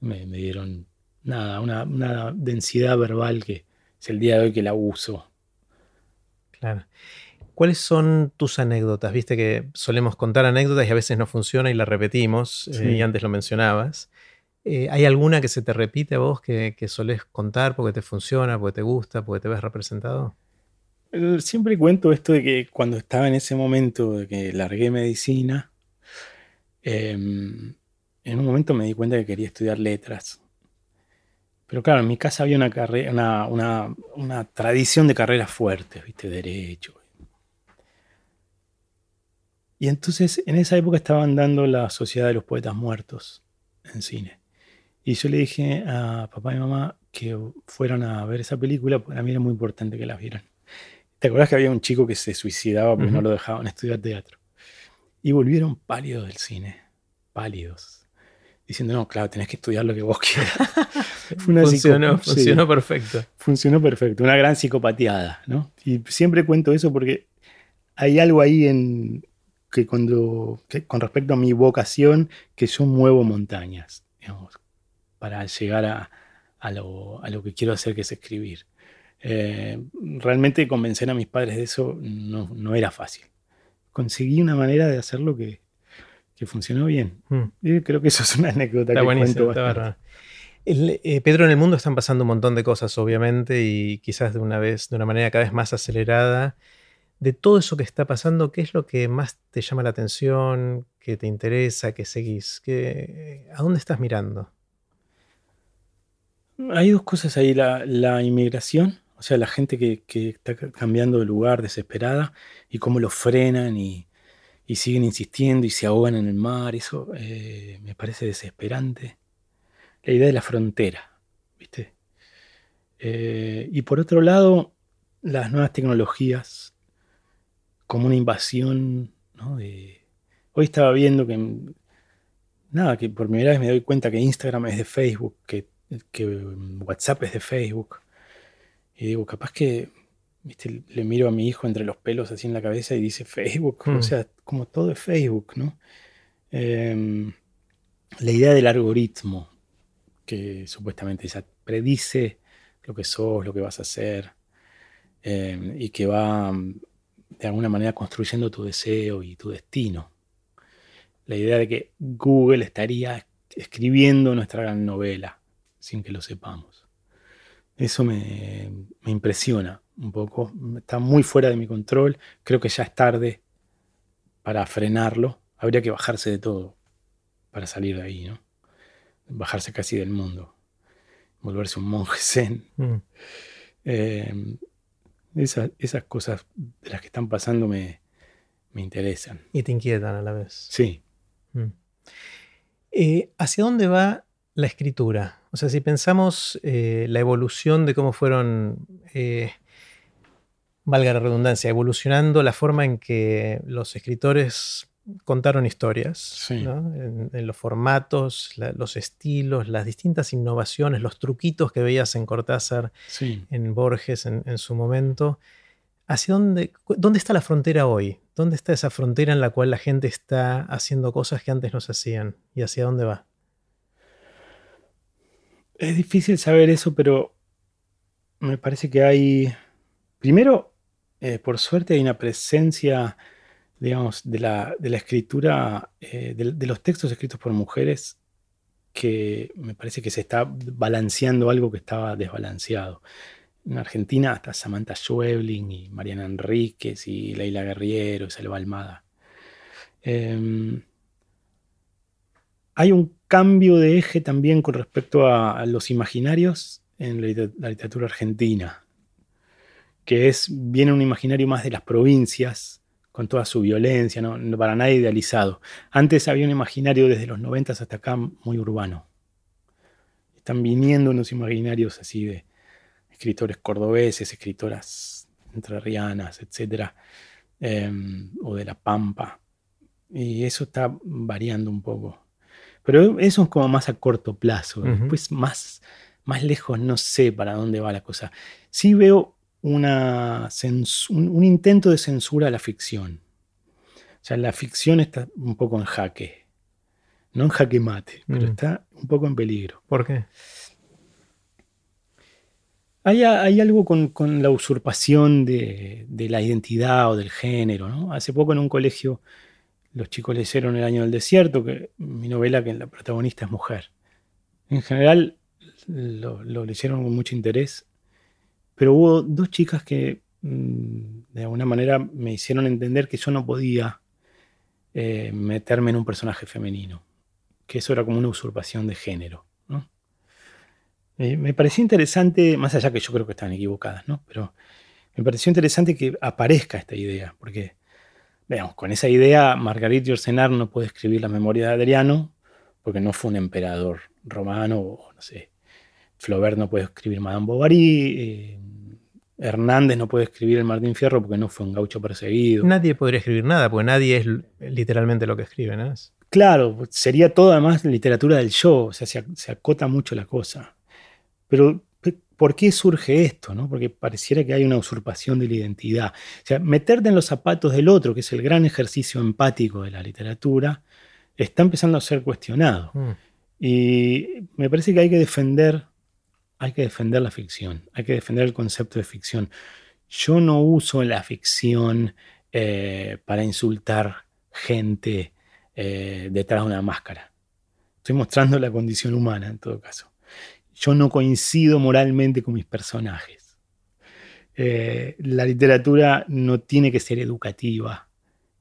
Me, dieron nada, una, una, densidad verbal que es el día de hoy que la uso. Claro. ¿Cuáles son tus anécdotas? Viste que solemos contar anécdotas y a veces no funciona y la repetimos, eh, y antes lo mencionabas. Eh, ¿Hay alguna que se te repite a vos que, que solés contar porque te funciona, porque te gusta, porque te ves representado? Siempre cuento esto de que cuando estaba en ese momento de que largué medicina, em, en un momento me di cuenta que quería estudiar letras. Pero claro, en mi casa había una, una, una tradición de carreras fuertes, ¿viste? Derecho. Y entonces en esa época estaban dando la Sociedad de los Poetas Muertos en cine. Y yo le dije a papá y mamá que fueran a ver esa película, para mí era muy importante que la vieran. ¿Te acuerdas que había un chico que se suicidaba porque no lo dejaban estudiar teatro? Y volvieron pálidos del cine, pálidos, diciendo, no, claro, tenés que estudiar lo que vos quieras. funcionó, funcionó perfecto. Funcionó perfecto, una gran psicopateada, ¿no? Y siempre cuento eso porque hay algo ahí en que cuando, con respecto a mi vocación, que yo muevo montañas, digamos, para llegar a, lo, que quiero hacer, que es escribir. Eh, realmente convencer a mis padres de eso no, era fácil. Conseguí una manera de hacerlo que, que funcionó bien. Hmm. creo que eso es una anécdota que cuento eh, Pedro, en el mundo están pasando un montón de cosas, obviamente, y quizás de una vez, de una manera cada vez más acelerada. De todo eso que está pasando, ¿qué es lo que más te llama la atención, que te interesa, que seguís? ¿A dónde estás mirando? Hay dos cosas ahí, la, inmigración, o sea, la gente que, está cambiando de lugar desesperada y cómo lo frenan y, siguen insistiendo y se ahogan en el mar, eso eh, me parece desesperante. La idea de la frontera, ¿viste? Eh, y por otro lado, las nuevas tecnologías como una invasión, ¿no? hoy estaba viendo que, nada, que por primera vez me doy cuenta que Instagram es de Facebook, que que WhatsApp es de Facebook. Y digo, capaz que le miro a mi hijo entre los pelos así en la cabeza y dice Facebook. O hmm. sea, como todo es Facebook, ¿no? Em, la idea del algoritmo, que supuestamente ya predice lo que sos, lo que vas a hacer, em, y que va de alguna manera construyendo tu deseo y tu destino. La idea de que Google estaría escribiendo nuestra gran novela sin que lo sepamos. Eso me, impresiona un poco. Está muy fuera de mi control. Creo que ya es tarde para frenarlo. Habría que bajarse de todo para salir de ahí, ¿no? Bajarse casi del mundo. Volverse un monje zen. Mm. Eh, esas, cosas de las que están pasando me, interesan. Y te inquietan a la vez. Sí. Mm. Eh, ¿Hacia dónde va la escritura? O sea, si pensamos eh, la evolución de cómo fueron, eh, valga la redundancia, evolucionando la forma en que los escritores contaron historias, en, los formatos, los estilos, las distintas innovaciones, los truquitos que veías en Cortázar, en Borges en, su momento. ¿Hacia dónde, dónde está la frontera hoy? ¿Dónde está esa frontera en la cual la gente está haciendo cosas que antes no se hacían? ¿Y hacia dónde va? Es difícil saber eso, pero me parece que hay, primero, eh, por suerte hay una presencia, digamos, de la, escritura, eh, de, los textos escritos por mujeres que me parece que se está balanceando algo que estaba desbalanceado. En Argentina hasta Samantha Schwebling y Mariana Enríquez y Leila Guerriero y Salva Almada. Em, hay un cambio de eje también con respecto a, los imaginarios en la, literatura argentina, que es, viene un imaginario más de las provincias, con toda su violencia, no, para nada idealizado. Antes había un imaginario desde los 90 hasta acá muy urbano. Están viniendo unos imaginarios así de escritores cordobeses, escritoras entrerrianas, etc. Em, o de La Pampa. Y eso está variando un poco. Pero eso es como más a corto plazo. Después más, más lejos no sé para dónde va la cosa. Sí veo una un, intento de censura a la ficción. O sea, la ficción está un poco en jaque. No en jaque mate, pero mm. está un poco en peligro. ¿Por qué? Hay, algo con, la usurpación de, de, la identidad o del género. ¿no? Hace poco en un colegio los chicos leyeron El año del desierto, que mi novela que la protagonista es mujer. En general lo, leyeron con mucho interés, pero hubo dos chicas que mm, de alguna manera me hicieron entender que yo no podía eh, meterme en un personaje femenino, que eso era como una usurpación de género. me pareció interesante, más allá que yo creo que estaban equivocadas, ¿no? pero me pareció interesante que aparezca esta idea, porque Veamos, con esa idea, Marguerite Yourcenar no puede escribir la memoria de Adriano porque no fue un emperador romano, o no sé. Flaubert no puede escribir Madame Bovary, eh, Hernández no puede escribir el Martín Fierro porque no fue un gaucho perseguido. Nadie podría escribir nada, porque nadie es literalmente lo que escribe, ¿no? Claro, sería todo además literatura del yo, o sea, se, se acota mucho la cosa. Pero ¿Por qué surge esto? No? Porque pareciera que hay una usurpación de la identidad. O sea, meterte en los zapatos del otro, que es el gran ejercicio empático de la literatura, está empezando a ser cuestionado. Mm. Y me parece que hay que defender, hay que defender la ficción, hay que defender el concepto de ficción. Yo no uso la ficción eh, para insultar gente eh, detrás de una máscara. Estoy mostrando la condición humana en todo caso yo no coincido moralmente con mis personajes. Eh, la literatura no tiene que ser educativa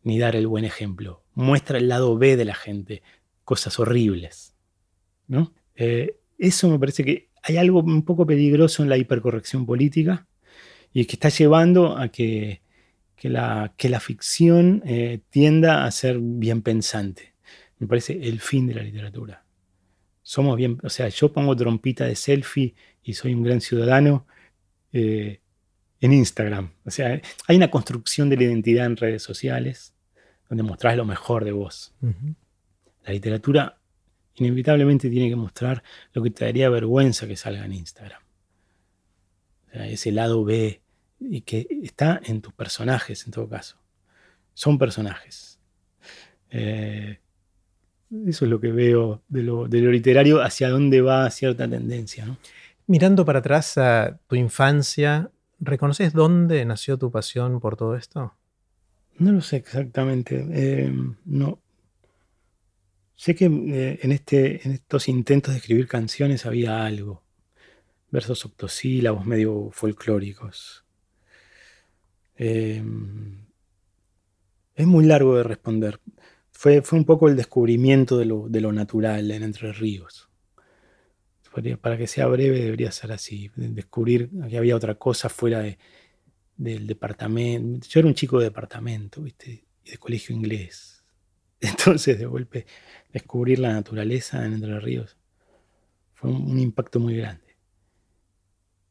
ni dar el buen ejemplo. Muestra el lado B de la gente, cosas horribles. ¿no? Eh, eso me parece que hay algo un poco peligroso en la hipercorrección política y que está llevando a que, la, ficción eh, tienda a ser bien pensante. Me parece el fin de la literatura somos bien, o sea, yo pongo trompita de selfie y soy un gran ciudadano eh, en Instagram. O sea, hay una construcción de la identidad en redes sociales donde mostrás lo mejor de vos. La literatura inevitablemente tiene que mostrar lo que te daría vergüenza que salga en Instagram. O sea, ese lado B y que está en tus personajes en todo caso. Son personajes. Eh, eso es lo que veo de lo, literario, hacia dónde va cierta tendencia. Mirando para atrás a tu infancia, ¿reconoces dónde nació tu pasión por todo esto? No lo sé exactamente. Eh, no. Sé que eh, en, este, en estos intentos de escribir canciones había algo. Versos octosílabos medio folclóricos. Eh, es muy largo de responder fue, un poco el descubrimiento de lo, natural en Entre Ríos. Para que sea breve debería ser así, descubrir que había otra cosa fuera del departamento. Yo era un chico de departamento, ¿viste? Y de colegio inglés. Entonces, de golpe, descubrir la naturaleza en Entre Ríos fue un, impacto muy grande.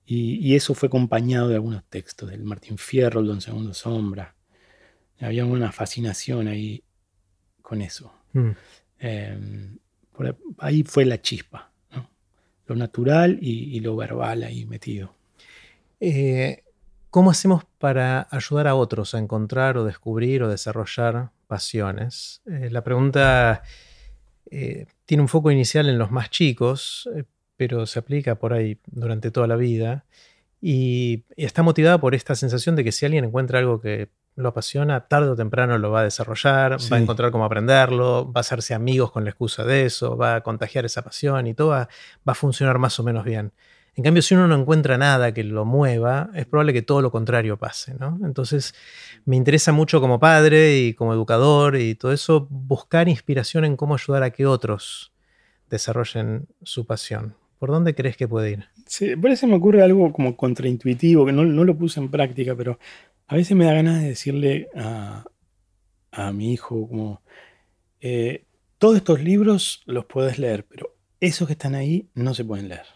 Y, eso fue acompañado de algunos textos, del Martín Fierro, el Don Segundo Sombra. Había una fascinación ahí con eso. Mm. Em, ahí fue la chispa, lo natural y, lo verbal ahí metido. Eh, ¿Cómo hacemos para ayudar a otros a encontrar o descubrir o desarrollar pasiones? Eh, la pregunta eh, tiene un foco inicial en los más chicos, pero se aplica por ahí durante toda la vida y, está motivada por esta sensación de que si alguien encuentra algo que lo apasiona, tarde o temprano lo va a desarrollar, va a encontrar cómo aprenderlo, va a hacerse amigos con la excusa de eso, va a contagiar esa pasión y todo va, a funcionar más o menos bien. En cambio, si uno no encuentra nada que lo mueva, es probable que todo lo contrario pase, ¿no? Entonces, me interesa mucho como padre y como educador y todo eso, buscar inspiración en cómo ayudar a que otros desarrollen su pasión. ¿Por dónde crees que puede ir? Sí, por eso me ocurre algo como contraintuitivo, que no, lo puse en práctica, pero a veces me da ganas de decirle a, mi hijo como, eh, todos estos libros los puedes leer, pero esos que están ahí no se pueden leer.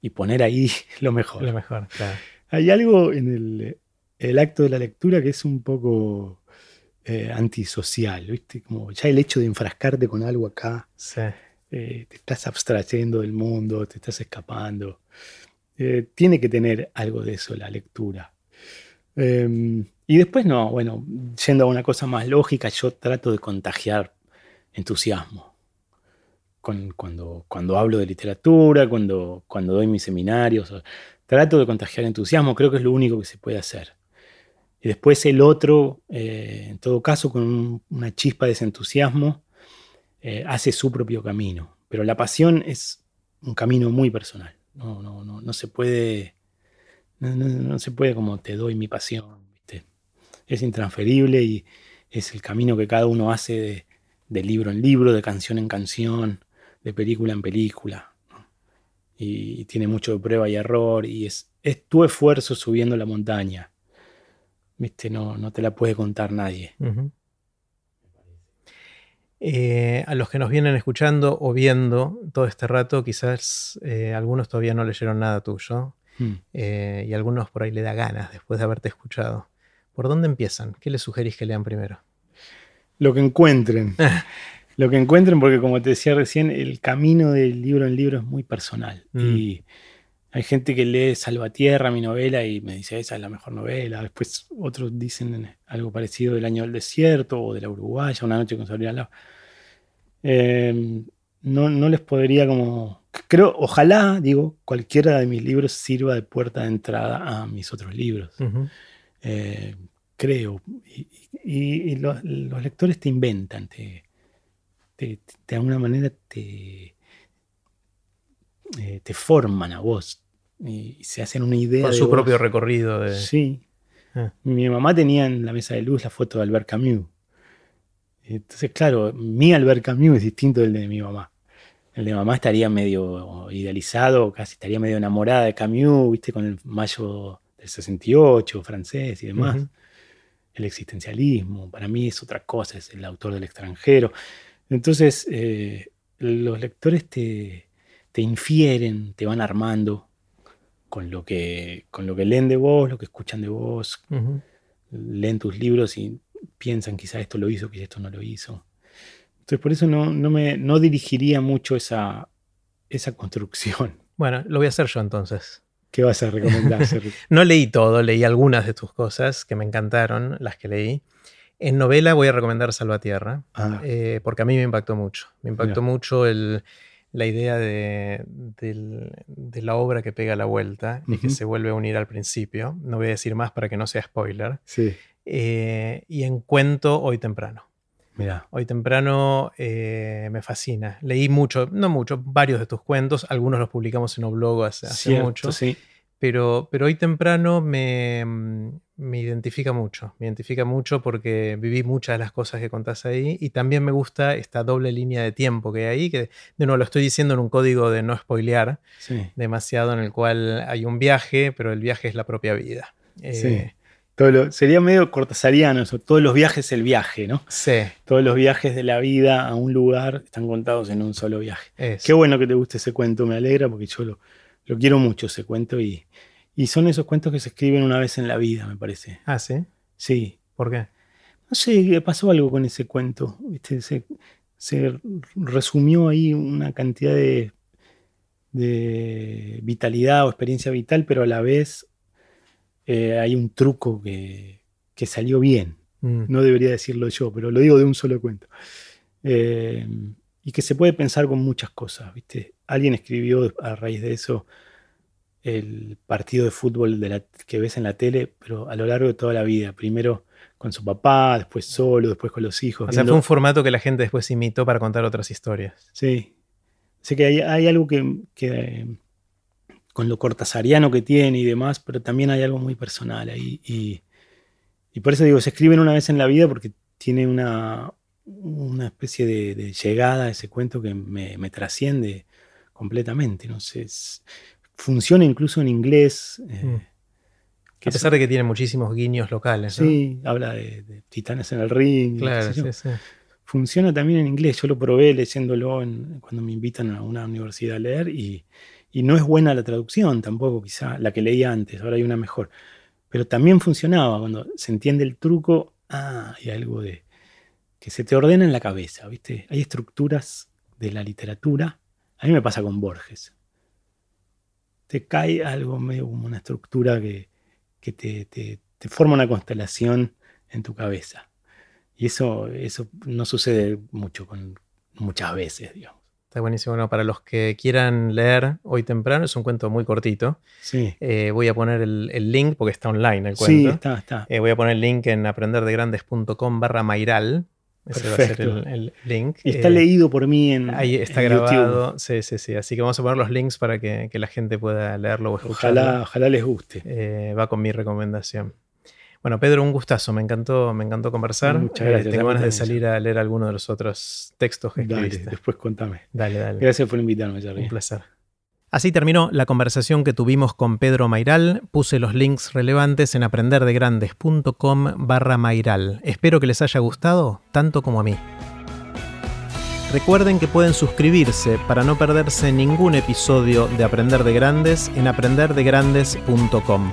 Y poner ahí lo mejor. Lo mejor, claro. Hay algo en el, acto de la lectura que es un poco eh, antisocial, ¿viste? Como ya el hecho de enfrascarte con algo acá. Sí. Eh, te estás abstrayendo del mundo, te estás escapando. Eh, tiene que tener algo de eso la lectura. Em, y después no, bueno, yendo a una cosa más lógica, yo trato de contagiar entusiasmo. cuando, cuando hablo de literatura, cuando, cuando doy mis seminarios, trato de contagiar entusiasmo, creo que es lo único que se puede hacer. Y después el otro, eh, en todo caso, con una chispa de ese entusiasmo, eh, hace su propio camino. Pero la pasión es un camino muy personal. No, no, no, no se puede. No, se puede como te doy mi pasión. Es intransferible y es el camino que cada uno hace de, libro en libro, de canción en canción, de película en película. Y, tiene mucho de prueba y error. Y es, tu esfuerzo subiendo la montaña. ¿Viste? No, no te la puede contar nadie. Eh, a los que nos vienen escuchando o viendo todo este rato, quizás eh, algunos todavía no leyeron nada tuyo hmm. eh, y algunos por ahí le da ganas después de haberte escuchado. ¿Por dónde empiezan? ¿Qué les sugerís que lean primero? Lo que encuentren. Lo que encuentren, porque como te decía recién, el camino del libro en libro es muy personal. Mm. Y hay gente que lee Salvatierra, mi novela, y me dice, esa es la mejor novela. Después otros dicen algo parecido del Año del Desierto o de la Uruguaya, Una noche con Sabrina eh, no, no les podría como... Creo, ojalá, digo, cualquiera de mis libros sirva de puerta de entrada a mis otros libros. Eh, creo. Y, los, lectores te inventan, te, de alguna manera te, eh, te forman a vos y se hacen una idea. Con su propio recorrido. De... Sí. Ah. Mi mamá tenía en la mesa de luz la foto de Albert Camus. Entonces, claro, mi Albert Camus es distinto del de mi mamá. El de mamá estaría medio idealizado, casi estaría medio enamorada de Camus, viste, con el mayo del 68, francés y demás. El existencialismo, para mí es otra cosa, es el autor del extranjero. Entonces, eh, los lectores te, te infieren, te van armando con lo que, con lo que leen de vos, lo que escuchan de vos, leen tus libros y piensan quizá esto lo hizo, quizá esto no lo hizo. Entonces por eso no, no me no dirigiría mucho esa, esa construcción. Bueno, lo voy a hacer yo entonces. ¿Qué vas a recomendar? no leí todo, leí algunas de tus cosas que me encantaron, las que leí. En novela voy a recomendar Salvatierra, ah. eh, porque a mí me impactó mucho. Me impactó mucho el, la idea de, la obra que pega la vuelta y que se vuelve a unir al principio. No voy a decir más para que no sea spoiler. Sí. Eh, y en cuento Hoy Temprano. Mira. Hoy Temprano eh, me fascina. Leí mucho, no mucho, varios de tus cuentos. Algunos los publicamos en un blog hace, mucho. Sí. Pero, pero Hoy Temprano me, me identifica mucho, me identifica mucho porque viví muchas de las cosas que contás ahí y también me gusta esta doble línea de tiempo que hay ahí, que de nuevo lo estoy diciendo en un código de no spoilear demasiado, en el cual hay un viaje, pero el viaje es la propia vida. sí. Eh, sería medio cortasariano eso, todos los viajes el viaje, ¿no? Sí. Todos los viajes de la vida a un lugar están contados en un solo viaje. Qué bueno que te guste ese cuento, me alegra porque yo lo, lo quiero mucho ese cuento y, y son esos cuentos que se escriben una vez en la vida, me parece. Ah, sí. Sí. ¿Por qué? No sé, pasó algo con ese cuento. Se, resumió ahí una cantidad de, de, vitalidad o experiencia vital, pero a la vez eh, hay un truco que, salió bien. Mm. No debería decirlo yo, pero lo digo de un solo cuento. Eh, y que se puede pensar con muchas cosas, ¿viste? Alguien escribió a raíz de eso el partido de fútbol de la, que ves en la tele, pero a lo largo de toda la vida. Primero con su papá, después solo, después con los hijos. O sea, fue un formato que la gente después imitó para contar otras historias. Sí. Sé que hay, algo que, con lo cortasariano que tiene y demás, pero también hay algo muy personal ahí. Y, por eso digo, se escriben una vez en la vida porque tiene una, una especie de, llegada a ese cuento que me, trasciende completamente. No sé, funciona incluso en inglés. Eh, mm. a pesar de que tiene muchísimos guiños locales. Sí, habla de, titanes en el ring. Claro, sí, sí. Funciona también en inglés. Yo lo probé leyéndolo cuando me invitan a una universidad a leer y, no es buena la traducción tampoco, quizá la que leí antes. Ahora hay una mejor. Pero también funcionaba cuando se entiende el truco. Ah, hay algo de que se te ordena en la cabeza, ¿viste? Hay estructuras de la literatura. A mí me pasa con Borges te cae algo medio como una estructura que, te, forma una constelación en tu cabeza. Y eso, eso no sucede mucho con muchas veces, digamos. Está buenísimo. Bueno, para los que quieran leer hoy temprano, es un cuento muy cortito. Sí. Eh, voy a poner el, link porque está online el cuento. Sí, está, está. Eh, voy a poner el link en aprenderdegrandes.com barra Mairal ese va a ser el, link. Y está eh, leído por mí en Ahí está grabado. Sí, sí, sí. Así que vamos a poner los links para que, la gente pueda leerlo o escucharlo. Ojalá, ojalá les guste. Eh, va con mi recomendación. Bueno, Pedro, un gustazo. Me encantó, me encantó conversar. Muchas gracias. tengo ganas de salir a leer alguno de los otros textos que escribiste. Dale, después contame. Dale, dale. Gracias por invitarme, Jerry. Un placer. Así terminó la conversación que tuvimos con Pedro Mairal. Puse los links relevantes en aprenderdegrandes.com barra Mairal. Espero que les haya gustado tanto como a mí. Recuerden que pueden suscribirse para no perderse ningún episodio de Aprender de Grandes en aprenderdegrandes.com.